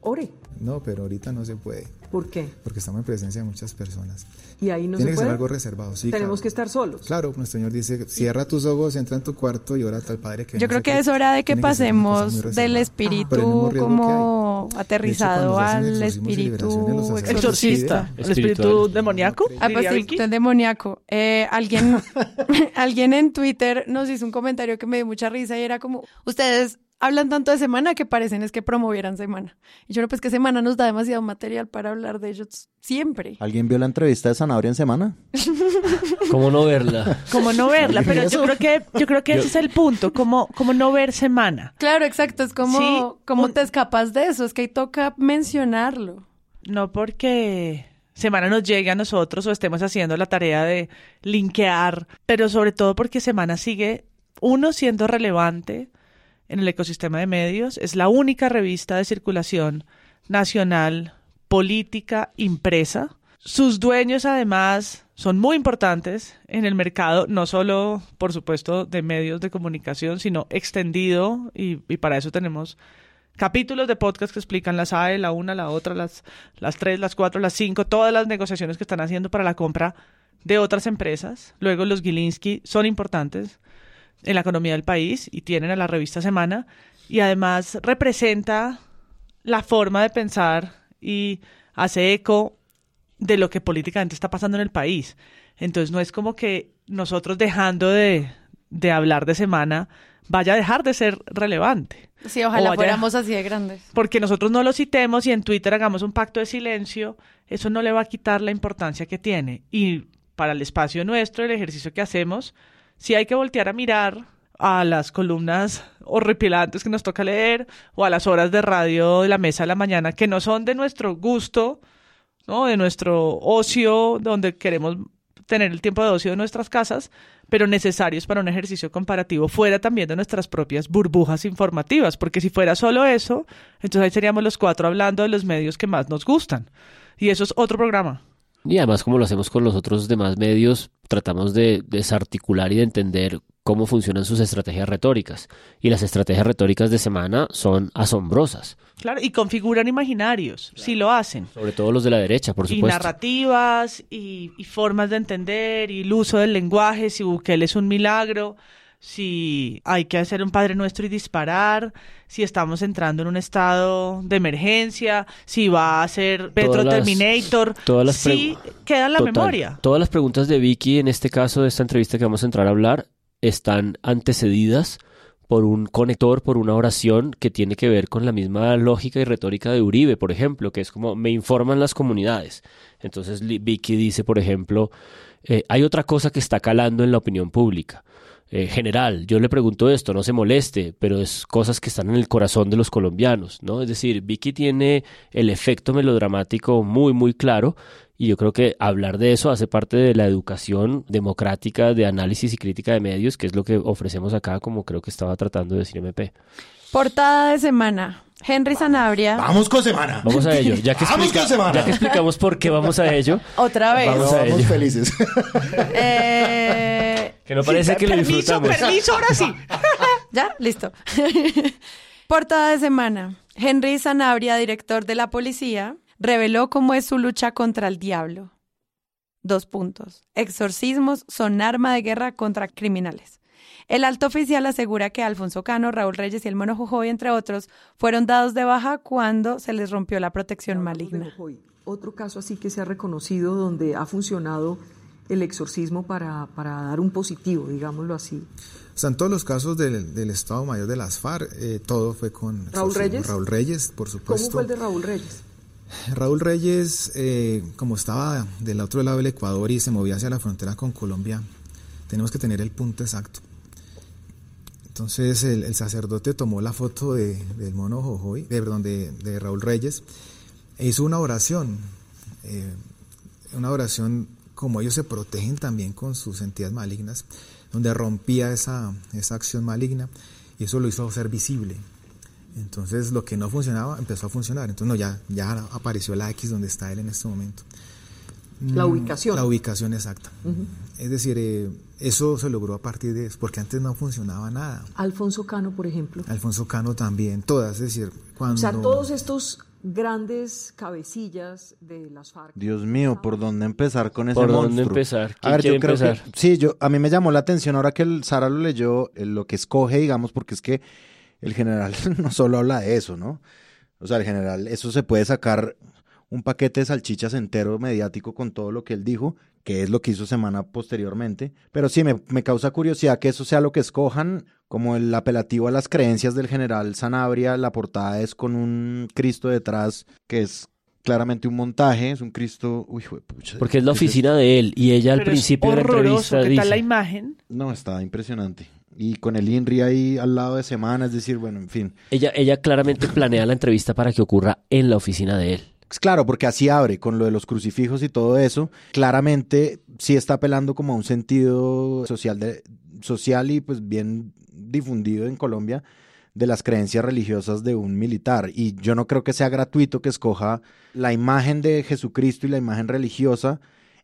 Ore. No, pero ahorita no se puede. ¿Por qué? Porque estamos en presencia de muchas personas. Y ahí no Tiene que ser algo reservado, sí. Tenemos que estar solos. Claro, nuestro Señor dice, cierra tus ojos, entra en tu cuarto y ora al Padre que Yo creo que es hora de que pasemos del espíritu como aterrizado al espíritu exorcista. ¿El espíritu demoníaco? Ah, pues sí, demoníaco. Eh, alguien, [laughs] [laughs] alguien en Twitter nos hizo un comentario que me dio mucha risa y era como, ustedes hablan tanto de semana que parecen es que promovieran semana. Y yo creo pues que semana nos da demasiado material para hablar de ellos siempre. ¿Alguien vio la entrevista de Zanahoria en semana? [laughs] ¿Cómo no verla? ¿Cómo no verla? Pero yo creo que, yo creo que ese es el punto, como, como no ver semana. Claro, exacto, es como, ¿cómo te escapas de eso? Es que ahí toca mencionarlo. No porque Semana nos llegue a nosotros o estemos haciendo la tarea de linkear, pero sobre todo porque Semana sigue uno siendo relevante, en el ecosistema de medios. Es la única revista de circulación nacional política impresa. Sus dueños además son muy importantes en el mercado, no solo, por supuesto, de medios de comunicación, sino extendido y, para eso tenemos capítulos de podcast que explican las AE, la una, la otra, las, las tres, las cuatro, las cinco, todas las negociaciones que están haciendo para la compra de otras empresas. Luego los Gilinski son importantes en la economía del país y tienen a la revista Semana y además representa la forma de pensar y hace eco de lo que políticamente está pasando en el país. Entonces no es como que nosotros dejando de, de hablar de semana vaya a dejar de ser relevante. Sí, ojalá fuéramos así de grandes. Porque nosotros no lo citemos y en Twitter hagamos un pacto de silencio, eso no le va a quitar la importancia que tiene. Y para el espacio nuestro, el ejercicio que hacemos, si hay que voltear a mirar a las columnas horripilantes que nos toca leer o a las horas de radio de la mesa de la mañana que no son de nuestro gusto, ¿no? De nuestro ocio, donde queremos tener el tiempo de ocio de nuestras casas, pero necesarios para un ejercicio comparativo fuera también de nuestras propias burbujas informativas, porque si fuera solo eso, entonces ahí seríamos los cuatro hablando de los medios que más nos gustan. Y eso es otro programa. Y además, como lo hacemos con los otros demás medios, tratamos de desarticular y de entender cómo funcionan sus estrategias retóricas. Y las estrategias retóricas de semana son asombrosas. Claro, y configuran imaginarios, si lo hacen. Sobre todo los de la derecha, por supuesto. Y narrativas, y, y formas de entender, y el uso del lenguaje, si Bukele es un milagro si hay que hacer un Padre Nuestro y disparar, si estamos entrando en un estado de emergencia, si va a ser Petro Terminator, todas las sí queda en la memoria. Todas las preguntas de Vicky en este caso de esta entrevista que vamos a entrar a hablar están antecedidas por un conector, por una oración que tiene que ver con la misma lógica y retórica de Uribe, por ejemplo, que es como me informan las comunidades. Entonces Vicky dice, por ejemplo, eh, hay otra cosa que está calando en la opinión pública. Eh, general. Yo le pregunto esto, no se moleste, pero es cosas que están en el corazón de los colombianos, ¿no? Es decir, Vicky tiene el efecto melodramático muy, muy claro y yo creo que hablar de eso hace parte de la educación democrática de análisis y crítica de medios, que es lo que ofrecemos acá, como creo que estaba tratando de decir MP. Portada de semana. Henry Sanabria. Vamos con semana. Vamos a ello. Ya que, vamos con semana. ya que explicamos por qué vamos a ello. Otra vez. Vamos, a ello. felices. [laughs] Eh... Que no parece que lo disfrutamos. Permiso, permiso, ahora sí. [laughs] ya, listo. [laughs] Portada de semana. Henry Sanabria, director de la policía, reveló cómo es su lucha contra el diablo. Dos puntos. Exorcismos son arma de guerra contra criminales. El alto oficial asegura que Alfonso Cano, Raúl Reyes y el Mono Jujoy, entre otros, fueron dados de baja cuando se les rompió la protección maligna. Otro caso así que se ha reconocido donde ha funcionado el exorcismo para, para dar un positivo, digámoslo así. O sea, en todos los casos del, Estado Mayor de las FARC, eh, todo fue con Raúl Reyes. Raúl Reyes, por supuesto. ¿Cómo fue el de Raúl Reyes? Raúl Reyes, eh, como estaba del otro lado del Ecuador y se movía hacia la frontera con Colombia, tenemos que tener el punto exacto. Entonces el, sacerdote tomó la foto de, del mono Jojoy, de, perdón, de, Raúl Reyes, e hizo una oración, eh, una oración como ellos se protegen también con sus entidades malignas, donde rompía esa, esa acción maligna y eso lo hizo ser visible. Entonces lo que no funcionaba empezó a funcionar. Entonces no, ya, ya apareció la X donde está él en este momento. La mm, ubicación. La ubicación exacta. Es decir, eh, eso se logró a partir de eso, porque antes no funcionaba nada. Alfonso Cano, por ejemplo. Alfonso Cano también, todas, es decir, cuando... O sea, todos estos grandes cabecillas de las FARC. Dios mío, ¿por dónde empezar con ese ¿Por monstruo? dónde empezar? a ver, yo creo que sí, yo a mí me llamó la atención ahora que el Sara lo leyó, lo que escoge, digamos, porque es que el general [laughs] no solo habla de eso, ¿no? O sea, el general, eso se puede sacar un paquete de salchichas entero mediático con todo lo que él dijo, que es lo que hizo semana posteriormente. Pero sí, me, me, causa curiosidad que eso sea lo que escojan, como el apelativo a las creencias del general Sanabria. La portada es con un Cristo detrás, que es claramente un montaje, es un Cristo... Uy, pucha, Porque es la oficina de él, y ella al principio de la entrevista ¿qué dice... tal la imagen? No, está impresionante y con el INRI ahí al lado de semana, es decir, bueno, en fin. Ella, ella claramente planea la entrevista para que ocurra en la oficina de él. Claro, porque así abre con lo de los crucifijos y todo eso. Claramente sí está apelando como a un sentido social, de, social y pues bien difundido en Colombia de las creencias religiosas de un militar. Y yo no creo que sea gratuito que escoja la imagen de Jesucristo y la imagen religiosa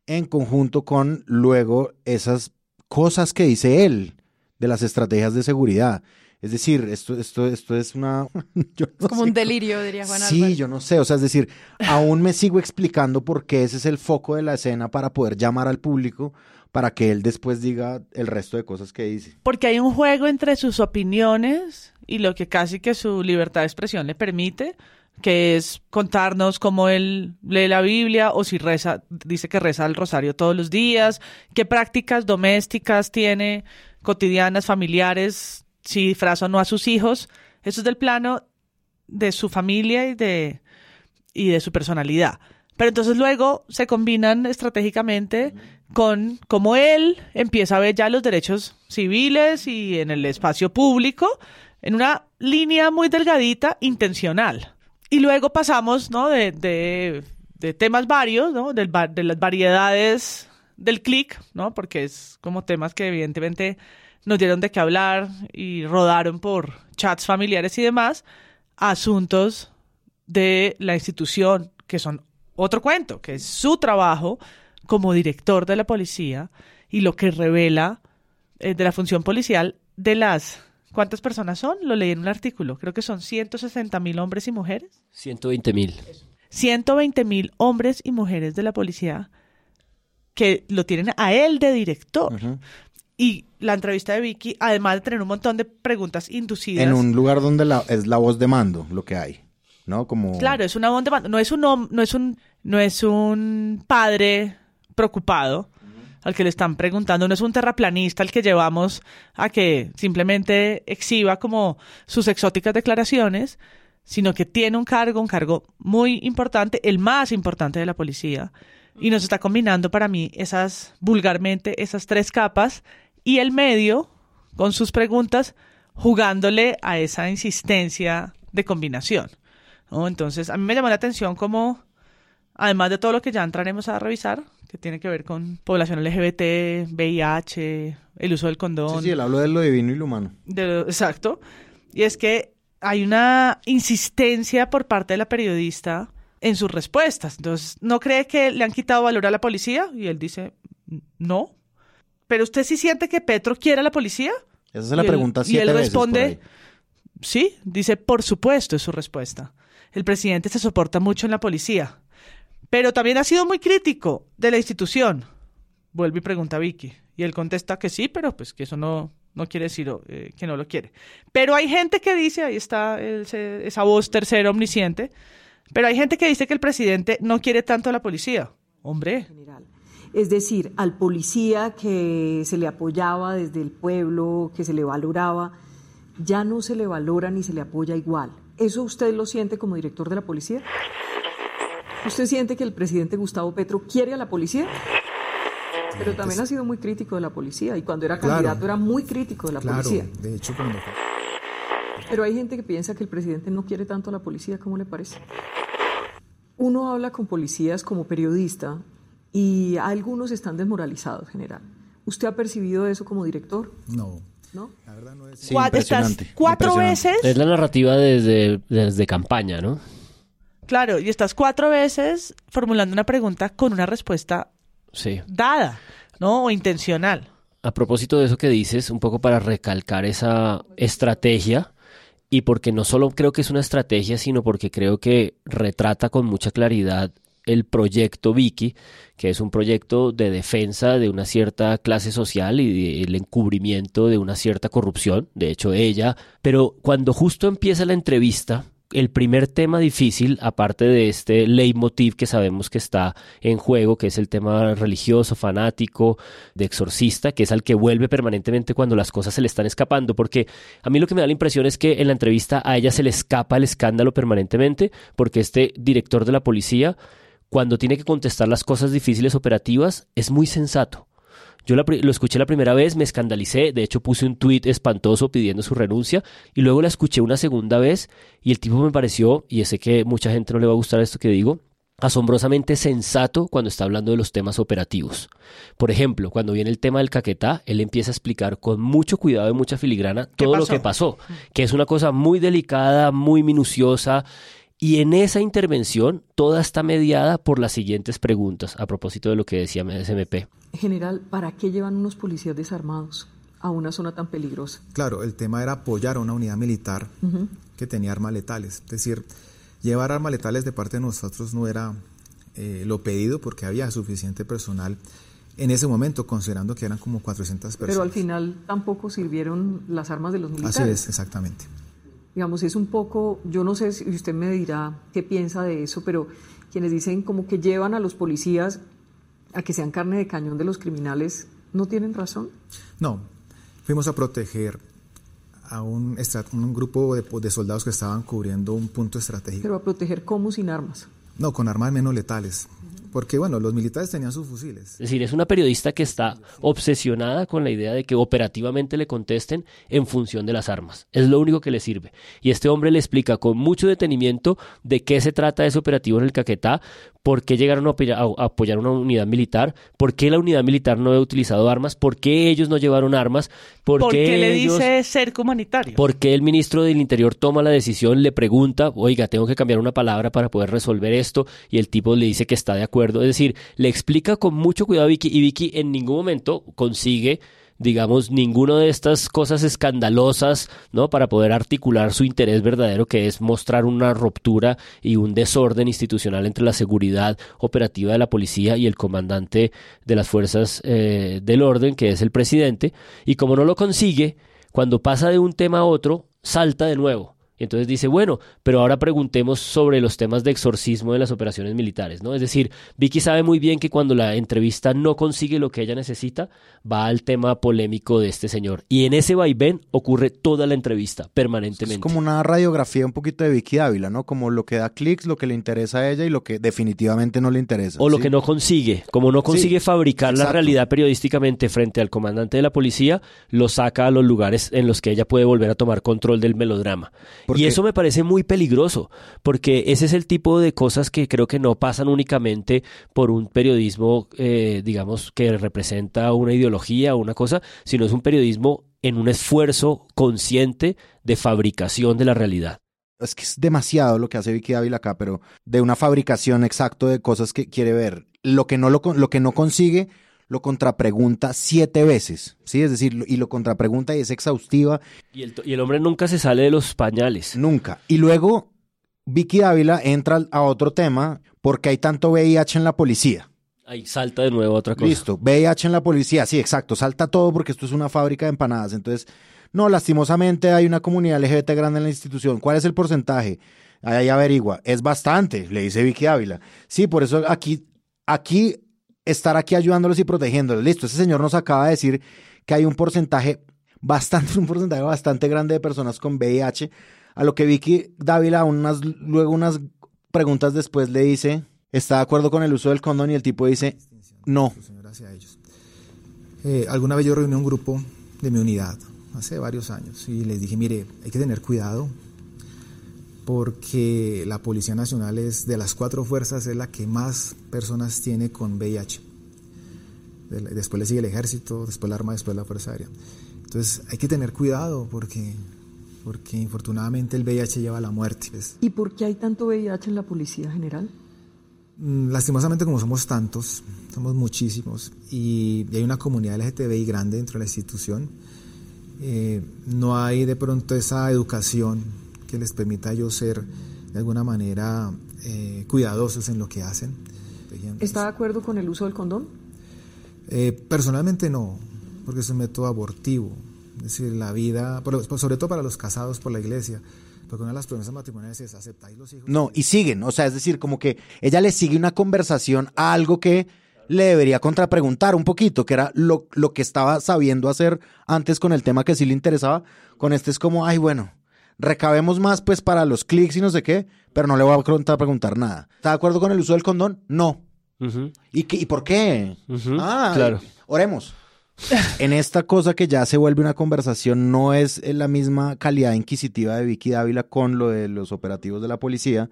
en conjunto con luego esas cosas que dice él de las estrategias de seguridad. Es decir, esto, esto, esto es una... [laughs] es como un delirio, diría Juan Sí, yo no sé, o sea, es decir, aún me sigo explicando por qué ese es el foco de la escena para poder llamar al público para que él después diga el resto de cosas que dice. Porque hay un juego entre sus opiniones y lo que casi que su libertad de expresión le permite, que es contarnos cómo él lee la Biblia o si reza, dice que reza el rosario todos los días, qué prácticas domésticas tiene, cotidianas, familiares, si disfraza o no a sus hijos. Eso es del plano de su familia y de, y de su personalidad. Pero entonces luego se combinan estratégicamente con cómo él empieza a ver ya los derechos civiles y en el espacio público en una línea muy delgadita, intencional. Y luego pasamos ¿no? de, de, de temas varios, ¿no? de, de las variedades del clic, ¿no? Porque es como temas que evidentemente nos dieron de qué hablar y rodaron por chats familiares y demás, asuntos de la institución, que son otro cuento, que es su trabajo como director de la policía y lo que revela eh, de la función policial de las... ¿Cuántas personas son? Lo leí en un artículo. Creo que son 160 mil hombres y mujeres. 120 mil. 120 mil hombres y mujeres de la policía que lo tienen a él de director. Y la entrevista de Vicky, además de tener un montón de preguntas inducidas. En un lugar donde la, es la voz de mando lo que hay, ¿no? Como... Claro, es una voz de mando. No es un, no es un, no es un padre preocupado al que le están preguntando, no es un terraplanista al que llevamos a que simplemente exhiba como sus exóticas declaraciones, sino que tiene un cargo, un cargo muy importante, el más importante de la policía, y nos está combinando para mí esas, vulgarmente, esas tres capas y el medio con sus preguntas jugándole a esa insistencia de combinación. Entonces, a mí me llamó la atención como, además de todo lo que ya entraremos a revisar, que tiene que ver con población LGBT, VIH, el uso del condón. Sí, sí, él habló de lo divino y lo humano. exacto. Y es que hay una insistencia por parte de la periodista en sus respuestas. Entonces, ¿no cree que le han quitado valor a la policía? Y él dice, no. ¿Pero usted sí siente que Petro quiere a la policía? Esa es la pregunta Y él responde, sí, dice, por supuesto, es su respuesta. El presidente se soporta mucho en la policía, pero también ha sido muy crítico de la institución. Vuelve y pregunta a Vicky. Y él contesta que sí, pero pues que eso no, no quiere decir eh, que no lo quiere. Pero hay gente que dice, ahí está esa voz tercera omnisciente, pero hay gente que dice que el presidente no quiere tanto a la policía. Hombre. Es decir, al policía que se le apoyaba desde el pueblo, que se le valoraba, ya no se le valora ni se le apoya igual. ¿Eso usted lo siente como director de la policía? ¿Usted siente que el presidente Gustavo Petro quiere a la policía? Pero también ha sido muy crítico de la policía y cuando era candidato era muy crítico de la claro, policía. De hecho, cuando... Pero hay gente que piensa que el presidente no quiere tanto a la policía, ¿cómo le parece? Uno habla con policías como periodista y algunos están desmoralizados, general. ¿Usted ha percibido eso como director? No. ¿No? La verdad no es... Sí, impresionante, cuatro veces... Es la narrativa desde, desde campaña, ¿no? Claro, y estás cuatro veces formulando una pregunta con una respuesta sí. dada, ¿no? O intencional. A propósito de eso que dices, un poco para recalcar esa estrategia, y porque no solo creo que es una estrategia, sino porque creo que retrata con mucha claridad el proyecto Vicky, que es un proyecto de defensa de una cierta clase social y el encubrimiento de una cierta corrupción, de hecho ella, pero cuando justo empieza la entrevista, el primer tema difícil, aparte de este leitmotiv que sabemos que está en juego, que es el tema religioso, fanático, de exorcista, que es al que vuelve permanentemente cuando las cosas se le están escapando, porque a mí lo que me da la impresión es que en la entrevista a ella se le escapa el escándalo permanentemente, porque este director de la policía, cuando tiene que contestar las cosas difíciles operativas, es muy sensato. Yo lo escuché la primera vez, me escandalicé, de hecho puse un tuit espantoso pidiendo su renuncia y luego la escuché una segunda vez y el tipo me pareció, y sé que mucha gente no le va a gustar esto que digo, asombrosamente sensato cuando está hablando de los temas operativos. Por ejemplo, cuando viene el tema del caquetá, él empieza a explicar con mucho cuidado y mucha filigrana todo lo que pasó, que es una cosa muy delicada, muy minuciosa y en esa intervención toda está mediada por las siguientes preguntas, a propósito de lo que decía SMP. General, ¿para qué llevan unos policías desarmados a una zona tan peligrosa? Claro, el tema era apoyar a una unidad militar que tenía armas letales. Es decir, llevar armas letales de parte de nosotros no era eh, lo pedido porque había suficiente personal en ese momento, considerando que eran como 400 personas. Pero al final tampoco sirvieron las armas de los militares. Así es, exactamente digamos, es un poco, yo no sé si usted me dirá qué piensa de eso, pero quienes dicen como que llevan a los policías a que sean carne de cañón de los criminales, ¿no tienen razón? No, fuimos a proteger a un, un grupo de, de, soldados que estaban cubriendo un punto estratégico. Pero a proteger cómo sin armas. No, con armas menos letales. Porque bueno, los militares tenían sus fusiles. Es decir, es una periodista que está obsesionada con la idea de que operativamente le contesten en función de las armas. Es lo único que le sirve. Y este hombre le explica con mucho detenimiento de qué se trata ese operativo en el Caquetá, por qué llegaron a apoyar una unidad militar, por qué la unidad militar no había utilizado armas, por qué ellos no llevaron armas, por, qué, le dice ser humanitario. Por qué el ministro del Interior toma la decisión, le pregunta, oiga, tengo que cambiar una palabra para poder resolver esto, y el tipo le dice que está de acuerdo. Es decir, le explica con mucho cuidado a Vicky, y Vicky en ningún momento consigue digamos, ninguna de estas cosas escandalosas, ¿no? Para poder articular su interés verdadero, que es mostrar una ruptura y un desorden institucional entre la seguridad operativa de la policía y el comandante de las fuerzas eh, del orden, que es el presidente. Y como no lo consigue, cuando pasa de un tema a otro, salta de nuevo entonces dice, bueno, pero ahora preguntemos sobre los temas de exorcismo de las operaciones militares, ¿no? Es decir, Vicky sabe muy bien que cuando la entrevista no consigue lo que ella necesita, va al tema polémico de este señor. Y en ese vaivén ocurre toda la entrevista, permanentemente. Es como una radiografía un poquito de Vicky Dávila, ¿no? Como lo que da clics, lo que le interesa a ella y lo que definitivamente no le interesa. O lo que no consigue. Como no consigue fabricar la realidad periodísticamente frente al comandante de la policía, lo saca a los lugares en los que ella puede volver a tomar control del melodrama. Y eso me parece muy peligroso, porque ese es el tipo de cosas que creo que no pasan únicamente por un periodismo, eh, digamos, que representa una ideología o una cosa, sino es un periodismo en un esfuerzo consciente de fabricación de la realidad. Es que es demasiado lo que hace Vicky Dávila acá, pero de una fabricación exacto de cosas que quiere ver. Lo que no, lo, lo que no consigue lo contrapregunta siete veces, ¿sí? Es decir, y lo contrapregunta y es exhaustiva. Y el, y el hombre nunca se sale de los pañales. Nunca. Y luego Vicky Dávila entra a otro tema porque hay tanto VIH en la policía. Ahí salta de nuevo otra cosa. Listo, VIH en la policía, sí, exacto, salta todo porque esto es una fábrica de empanadas. Entonces, no, lastimosamente hay una comunidad LGBT grande en la institución. ¿Cuál es el porcentaje? Ahí averigua. Es bastante, le dice Vicky Ávila. Sí, por eso aquí, aquí estar aquí ayudándolos y protegiéndolos. Listo, ese señor nos acaba de decir que hay un porcentaje bastante, [laughs] un porcentaje bastante grande de personas con VIH, a lo que Vicky Dávila unas, luego unas preguntas después le dice, ¿está de acuerdo con el uso del condón? Y el tipo dice, no. Eh, alguna vez yo reuní un grupo de mi unidad, hace varios años, y les dije, mire, hay que tener cuidado porque la Policía Nacional es de las cuatro fuerzas es la que más personas tiene con VIH. Después le sigue el ejército, después la arma, después la fuerza aérea. Entonces hay que tener cuidado porque, porque infortunadamente el VIH lleva a la muerte. ¿Y por qué hay tanto VIH en la Policía General? Mm, lastimosamente como somos tantos, somos muchísimos y, hay una comunidad LGTBI grande dentro de la institución, eh, no hay de pronto esa educación que les permita a ellos ser de alguna manera eh, cuidadosos en lo que hacen. ¿Está de acuerdo con el uso del condón? Eh, personalmente no, porque es un método abortivo. Es decir, la vida, sobre todo para los casados por la iglesia, porque una de las promesas matrimoniales es aceptar los hijos. No, y siguen, o sea, es decir, como que ella le sigue una conversación a algo que le debería contrapreguntar un poquito, que era lo, lo que estaba sabiendo hacer antes con el tema que sí le interesaba. Con este es como, ay, bueno, recabemos más pues para los clics y no sé qué, pero no le voy a preguntar nada. ¿Está de acuerdo con el uso del condón? No. ¿Y, qué, ¿Y por qué? Ah, claro. Oremos. en esta cosa que ya se vuelve una conversación, no es la misma calidad inquisitiva de Vicky Dávila con lo de los operativos de la policía,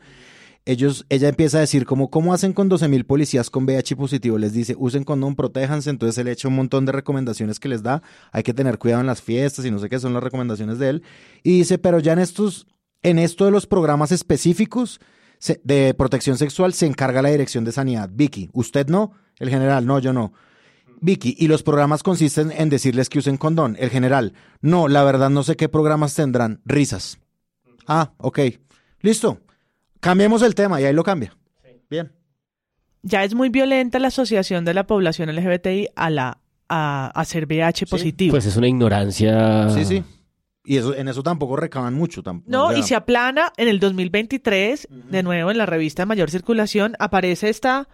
ellos, ella empieza a decir ¿cómo hacen con 12 mil policías con VIH positivo? Les dice, usen condón, protéjanse, entonces él echa un montón de recomendaciones que les da, hay que tener cuidado en las fiestas y no sé qué son las recomendaciones de él, y dice, pero ya en estos, en esto de los programas específicos de protección sexual se encarga la Dirección de Sanidad. Vicky, ¿usted no? El general, no, yo no. Vicky, y los programas consisten en decirles que usen condón. El general, no, la verdad no sé qué programas tendrán. Risas. Ah, ok. Listo. Cambiemos el tema y ahí lo cambia. Bien. Ya es muy violenta la asociación de la población LGBTI a la a, a ser VIH positivo. Pues es una ignorancia. Sí, sí. Y eso, en eso tampoco recaban mucho. Tampoco, no, y se aplana en el 2023, de nuevo en la revista de mayor circulación, aparece esta,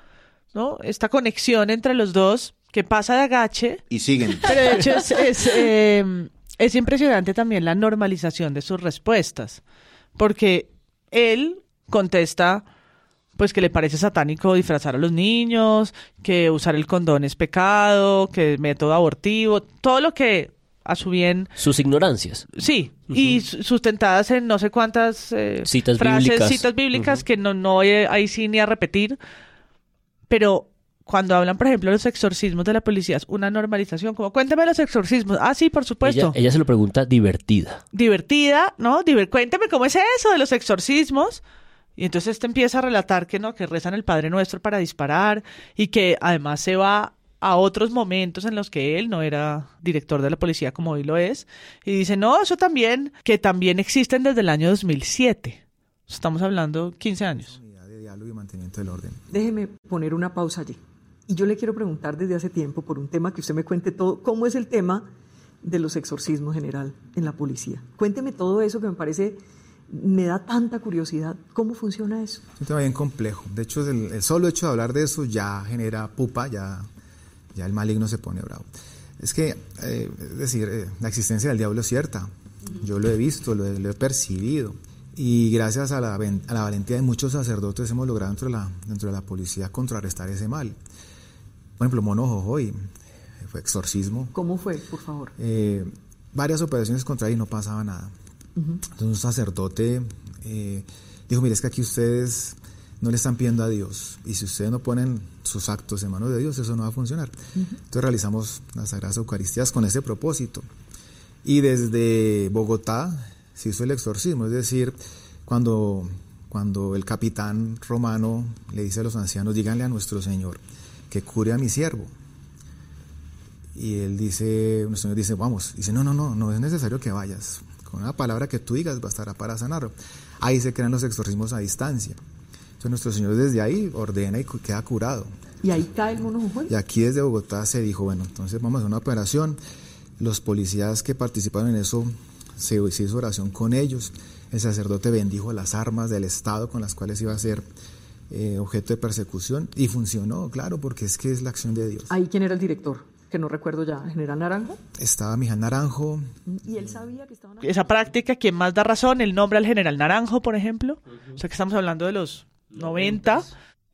¿no? esta conexión entre los dos que pasa de agache. Y siguen. [laughs] Pero de hecho es, es, em, es impresionante también la normalización de sus respuestas. Porque él contesta pues que le parece satánico disfrazar a los niños, que usar el condón es pecado, que método abortivo, todo lo que a su bien. Sus ignorancias. Sí, y sustentadas en no sé cuántas eh, citas frases, bíblicas, citas bíblicas que no, no voy ahí sí ni a repetir. Pero cuando hablan, por ejemplo, de los exorcismos de la policía, es una normalización, como cuéntame los exorcismos. Ah, sí, por supuesto. Ella, se lo pregunta divertida. Divertida, ¿no? cuénteme cómo es eso de los exorcismos. Y entonces este empieza a relatar que no, que rezan el Padre Nuestro para disparar y que además se va a otros momentos en los que él no era director de la policía como hoy lo es. Y dice, no, eso también, que también existen desde el año 2007. Estamos hablando 15 años. Déjeme poner una pausa allí. Y yo le quiero preguntar desde hace tiempo por un tema que usted me cuente todo, cómo es el tema de los exorcismos general en la policía. Cuénteme todo eso que me parece, me da tanta curiosidad. ¿Cómo funciona eso? Es un tema bien complejo. De hecho, el, solo hecho de hablar de eso ya genera pupa, ya, ya el maligno se pone bravo. Es que, eh, es decir, eh, la existencia del diablo es cierta. Yo lo he visto, lo he, percibido. Y gracias a la, a la, valentía de muchos sacerdotes hemos logrado dentro de la, dentro de la policía contrarrestar ese mal. Por ejemplo, Mono Jojoy, fue exorcismo. ¿Cómo fue, por favor? Eh, varias operaciones contra él y no pasaba nada. Entonces un sacerdote eh, dijo, mire, es que aquí ustedes no le están pidiendo a Dios. Y si ustedes no ponen sus actos en manos de Dios, eso no va a funcionar. Entonces realizamos las Sagradas Eucaristías con ese propósito. Y desde Bogotá se hizo el exorcismo, es decir, cuando, cuando el capitán romano le dice a los ancianos, díganle a nuestro Señor, que cure a mi siervo. Y él dice, nuestro Señor dice, vamos, dice, no, no, no, no es necesario que vayas. Con una palabra que tú digas bastará para sanarlo. Ahí se crean los exorcismos a distancia. Entonces nuestro Señor desde ahí ordena y queda curado. Y ahí cae el mono Y aquí desde Bogotá se dijo, bueno, entonces vamos a hacer una operación. Los policías que participaron en eso, se, se hizo oración con ellos. El sacerdote bendijo las armas del Estado con las cuales iba a ser eh, objeto de persecución y funcionó, claro, porque es que es la acción de Dios. ¿Ahí quién era el director? Que no recuerdo ya, ¿General Naranjo? Estaba Miján Naranjo. ¿Y él sabía que estaba Esa práctica, ¿quién más da razón? El nombre al General Naranjo, por ejemplo. O sea que estamos hablando de los 90.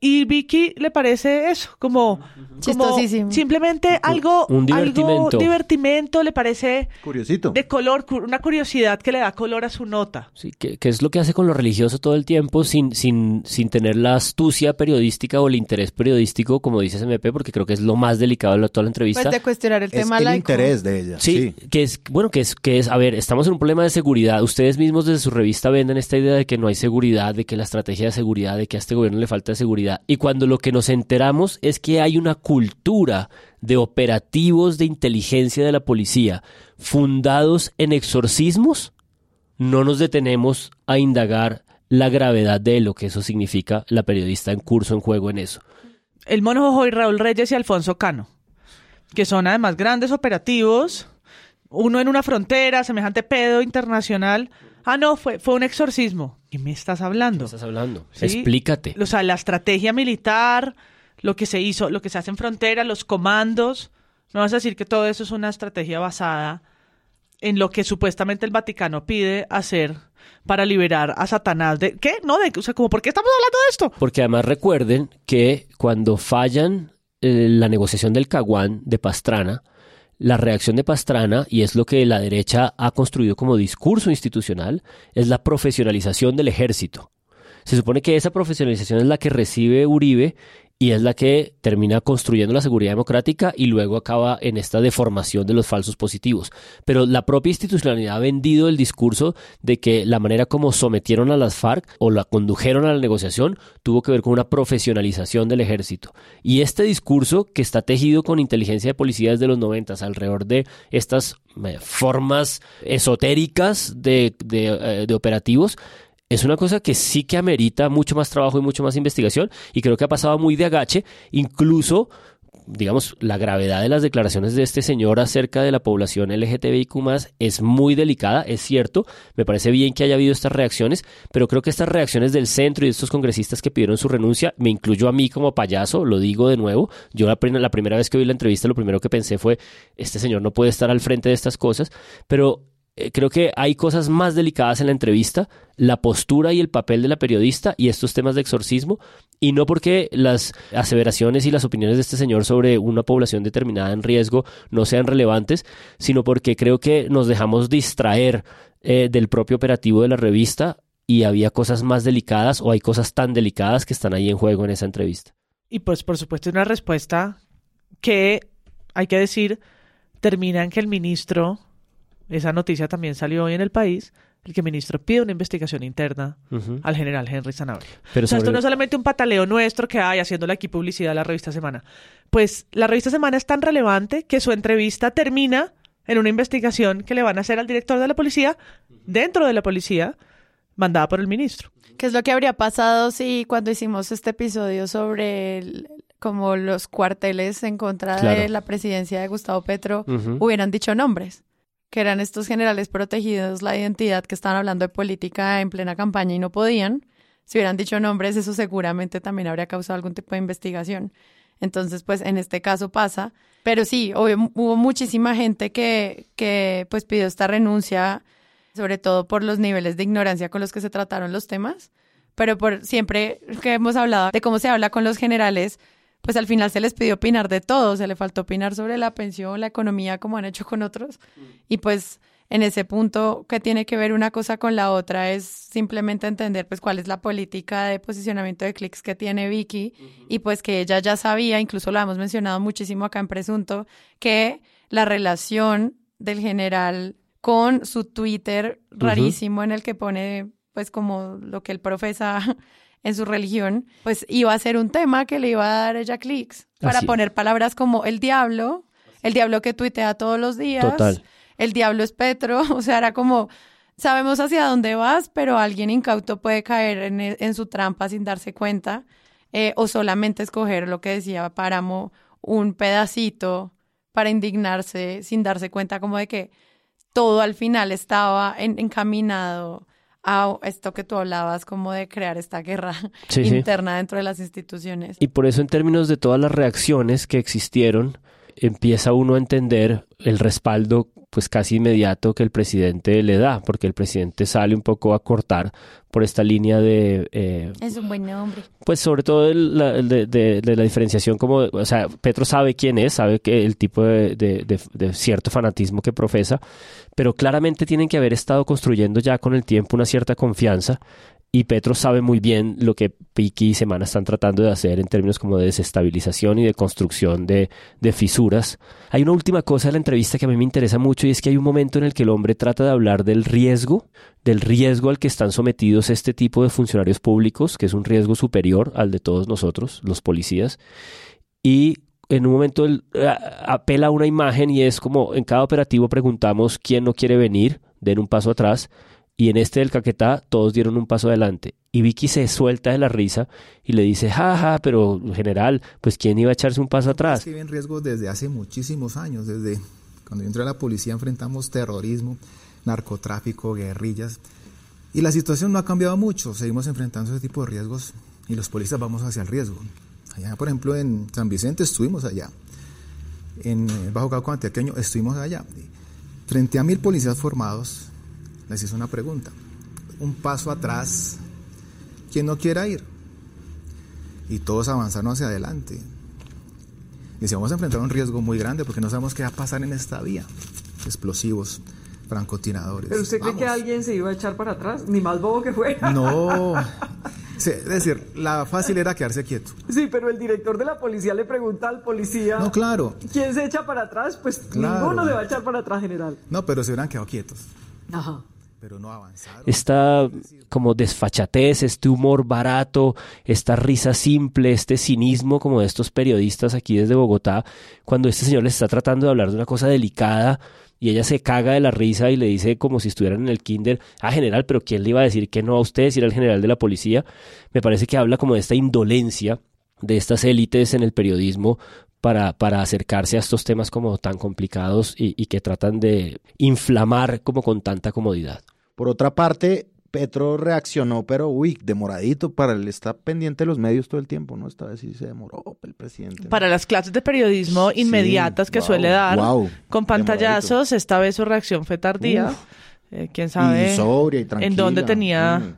Y Vicky le parece eso, como, simplemente algo, un divertimento. algo divertimento, le parece curiosito. De color, una curiosidad que le da color a su nota. Sí, que, es lo que hace con lo religioso todo el tiempo sin, sin, sin tener la astucia periodística o el interés periodístico, como dice SMP, porque creo que es lo más delicado de toda la entrevista. Pues de cuestionar el tema el interés de ella. Sí, que es, bueno, que es, que es, a ver, estamos en un problema de seguridad. Ustedes mismos desde su revista venden esta idea de que no hay seguridad, de que la estrategia de seguridad, de que a este gobierno le falta seguridad y cuando lo que nos enteramos es que hay una cultura de operativos de inteligencia de la policía fundados en exorcismos, no nos detenemos a indagar la gravedad de lo que eso significa la periodista en curso en juego en eso. El Mono y Raúl Reyes y Alfonso Cano, que son además grandes operativos, uno en una frontera, semejante pedo internacional, Ah, no, fue, fue un exorcismo. ¿Qué me estás hablando? ¿Qué estás hablando? Explícate. O sea, la estrategia militar, lo que se hizo, lo que se hace en frontera, los comandos. No vas a decir que todo eso es una estrategia basada en lo que supuestamente el Vaticano pide hacer para liberar a Satanás de ¿qué? No, de, o sea, como ¿por qué estamos hablando de esto? Porque además recuerden que cuando fallan eh, la negociación del Caguán de Pastrana, la reacción de Pastrana, y es lo que la derecha ha construido como discurso institucional, es la profesionalización del ejército. Se supone que esa profesionalización es la que recibe Uribe y es la que termina construyendo la seguridad democrática y luego acaba en esta deformación de los falsos positivos. Pero la propia institucionalidad ha vendido el discurso de que la manera como sometieron a las FARC o la condujeron a la negociación tuvo que ver con una profesionalización del ejército. Y este discurso que está tejido con inteligencia de policía desde los noventas alrededor de estas eh, formas esotéricas de, de, eh, de operativos es una cosa que sí que amerita mucho más trabajo y mucho más investigación y creo que ha pasado muy de agache, incluso digamos, la gravedad de las declaraciones de este señor acerca de la población LGTBIQ es muy delicada, es cierto, me parece bien que haya habido estas reacciones, pero creo que estas reacciones del centro y de estos congresistas que pidieron su renuncia, me incluyo a mí como payaso, lo digo de nuevo, yo la, la primera vez que vi la entrevista lo primero que pensé fue, este señor no puede estar al frente de estas cosas, pero creo que hay cosas más delicadas en la entrevista, la postura y el papel de la periodista y estos temas de exorcismo, y no porque las aseveraciones y las opiniones de este señor sobre una población determinada en riesgo no sean relevantes, sino porque creo que nos dejamos distraer eh, del propio operativo de la revista y había cosas más delicadas o hay cosas tan delicadas que están ahí en juego en esa entrevista. Y pues por supuesto una respuesta que hay que decir termina en que el ministro esa noticia también salió hoy en el país, el que el ministro pide una investigación interna al general Henry Zanabria. Pero esto no es solamente un pataleo nuestro que hay haciéndole aquí publicidad a la revista Semana. Pues la revista Semana es tan relevante que su entrevista termina en una investigación que le van a hacer al director de la policía, dentro de la policía, mandada por el ministro. ¿Qué es lo que habría pasado si cuando hicimos este episodio sobre como los cuarteles en contra de la presidencia de Gustavo Petro hubieran dicho nombres? Que eran estos generales protegidos, la identidad, que estaban hablando de política en plena campaña y no podían. Si hubieran dicho nombres, eso seguramente también habría causado algún tipo de investigación. Entonces, pues en este caso pasa. Pero sí, hubo muchísima gente que, que pues pidió esta renuncia, sobre todo por los niveles de ignorancia con los que se trataron los temas. Pero por siempre que hemos hablado de cómo se habla con los generales, pues al final se les pidió opinar de todo, se le faltó opinar sobre la pensión, la economía, como han hecho con otros. Y pues en ese punto, que tiene que ver una cosa con la otra? Es simplemente entender pues cuál es la política de posicionamiento de clics que tiene Vicky y pues que ella ya sabía, incluso lo hemos mencionado muchísimo acá en Presunto, que la relación del general con su Twitter rarísimo en el que pone pues como lo que él profesa en su religión, pues iba a ser un tema que le iba a dar ella clics para poner palabras como el diablo, el diablo que tuitea todos los días, el diablo es Petro, [laughs] o sea, era como, sabemos hacia dónde vas, pero alguien incauto puede caer en, e, en su trampa sin darse cuenta, eh, o solamente escoger lo que decía Páramo, un pedacito para indignarse sin darse cuenta como de que todo al final estaba encaminado a esto que tú hablabas, como de crear esta guerra [laughs] interna dentro de las instituciones. Y por eso en términos de todas las reacciones que existieron, empieza uno a entender el respaldo pues casi inmediato que el presidente le da, porque el presidente sale un poco a cortar por esta línea de... Eh, es un buen nombre. Pues sobre todo de, la diferenciación como, o sea, Petro sabe quién es, sabe que el tipo de, cierto fanatismo que profesa, pero claramente tienen que haber estado construyendo ya con el tiempo una cierta confianza y Petro sabe muy bien lo que Piki y Semana están tratando de hacer en términos como de desestabilización y de construcción de, de, fisuras. Hay una última cosa de la entrevista que a mí me interesa mucho y es que hay un momento en el que el hombre trata de hablar del riesgo, del riesgo al que están sometidos este tipo de funcionarios públicos, que es un riesgo superior al de todos nosotros, los policías, y en un momento él eh, apela a una imagen y es como en cada operativo preguntamos quién no quiere venir, den un paso atrás y en este del Caquetá todos dieron un paso adelante. Y Vicky se suelta de la risa y le dice, jaja, pero general, pues ¿quién iba a echarse un paso atrás? Es que en riesgo desde hace muchísimos años, desde cuando yo entré a la policía enfrentamos terrorismo, narcotráfico, guerrillas. Y la situación no ha cambiado mucho, seguimos enfrentando ese tipo de riesgos y los policías vamos hacia el riesgo. Allá, por ejemplo, en San Vicente estuvimos allá, en Bajo Cauca Antioqueño estuvimos allá. Frente a mil policías formados, les hizo una pregunta. Un paso atrás, quien no quiera ir. Y todos avanzaron hacia adelante. Y vamos a enfrentar un riesgo muy grande porque no sabemos qué va a pasar en esta vía. Explosivos, francotiradores. ¿Pero usted cree que alguien se iba a echar para atrás? Ni más bobo que fuera. No. [laughs] es decir, la fácil era quedarse quieto. Sí, pero el director de la policía le pregunta al policía. No, claro. ¿Quién se echa para atrás? Pues ninguno se va a echar para atrás, general. No, pero se hubieran quedado quietos. Ajá. Esta como desfachatez, este humor barato, esta risa simple, este cinismo como de estos periodistas aquí desde Bogotá, cuando este señor les está tratando de hablar de una cosa delicada y ella se caga de la risa y le dice como si estuvieran en el kinder, ah general, pero ¿quién le iba a decir que no a usted si era el general de la policía? Me parece que habla como de esta indolencia de estas élites en el periodismo para, para acercarse a estos temas como tan complicados y, y que tratan de inflamar como con tanta comodidad. Por otra parte, Petro reaccionó, pero uy, demoradito, para él está pendiente de los medios todo el tiempo, ¿no? Esta vez sí se demoró el presidente. Para las clases de periodismo inmediatas que suele dar, con pantallazos, esta vez su reacción fue tardía. Eh, quién sabe en dónde tenía, mm.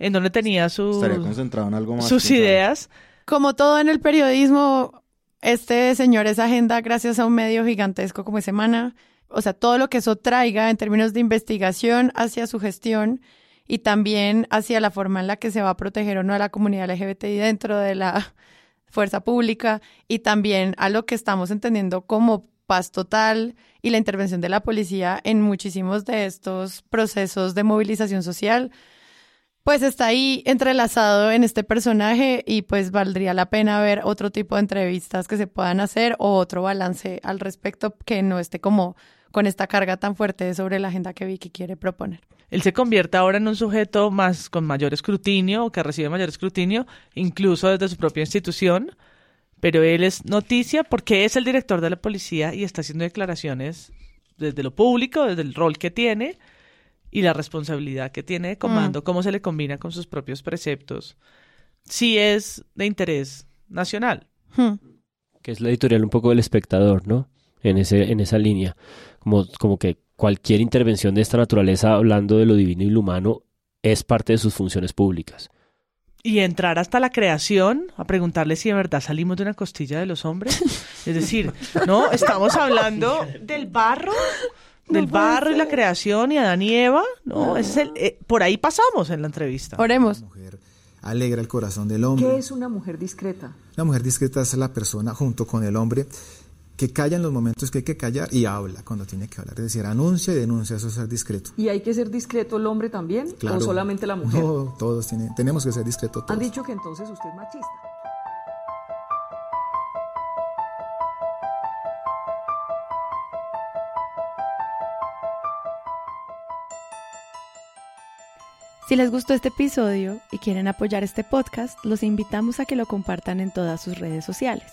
en dónde tenía sus, concentrado en algo más, sus ideas. Como todo en el periodismo, este señor es agenda gracias a un medio gigantesco como Semana. O sea, todo lo que eso traiga en términos de investigación hacia su gestión y también hacia la forma en la que se va a proteger o no a la comunidad LGBTI dentro de la [laughs] fuerza pública y también a lo que estamos entendiendo como paz total y la intervención de la policía en muchísimos de estos procesos de movilización social, pues está ahí entrelazado en este personaje y pues valdría la pena ver otro tipo de entrevistas que se puedan hacer o otro balance al respecto que no esté como con esta carga tan fuerte sobre la agenda que Vicky quiere proponer. Él se convierte ahora en un sujeto más con mayor escrutinio o que recibe mayor escrutinio, incluso desde su propia institución, pero él es noticia porque es el director de la policía y está haciendo declaraciones desde lo público, desde el rol que tiene y la responsabilidad que tiene de comando, mm. cómo se le combina con sus propios preceptos. Sí es de interés nacional. Hmm. Que es la editorial un poco del espectador, ¿no? En, ese, en esa línea. Como, como que cualquier intervención de esta naturaleza, hablando de lo divino y lo humano, es parte de sus funciones públicas. Y entrar hasta la creación a preguntarle si de verdad salimos de una costilla de los hombres. Es decir, no, estamos hablando del barro, del barro y la creación y Adán y Eva. No, es el, eh, por ahí pasamos en la entrevista. Oremos. Mujer alegra el corazón del hombre. ¿Qué es una mujer discreta? La mujer discreta es la persona junto con el hombre que calla en los momentos que hay que callar y habla cuando tiene que hablar. Es decir, anuncia y denuncia, eso es ser discreto. ¿Y hay que ser discreto el hombre también? ¿O solamente la [laughs] mujer? No, todos tienen, tenemos que ser discretos. Han dicho que entonces usted es machista. Si les gustó este episodio y quieren apoyar este podcast, los invitamos a que lo compartan en todas sus redes sociales.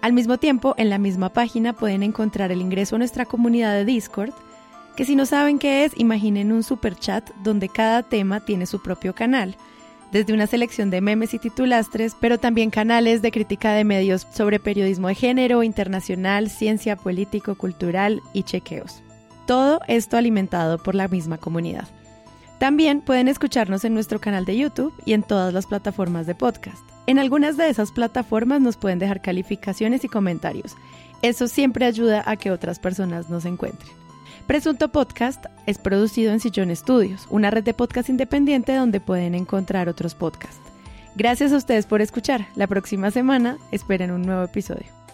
Al mismo tiempo, en la misma página pueden encontrar el ingreso a nuestra comunidad de Discord, que si no saben qué es, imaginen un super chat donde cada tema tiene su propio canal, desde una selección de memes y titulastres, pero también canales de crítica de medios sobre periodismo de género, internacional, ciencia, político, cultural y chequeos. Todo esto alimentado por la misma comunidad. También pueden escucharnos en nuestro canal de YouTube y en todas las plataformas de podcast. En algunas de esas plataformas nos pueden dejar calificaciones y comentarios. Eso siempre ayuda a que otras personas nos encuentren. Presunto Podcast es producido en Sillón Estudios, una red de podcast independiente donde pueden encontrar otros podcasts. Gracias a ustedes por escuchar. La próxima semana esperen un nuevo episodio.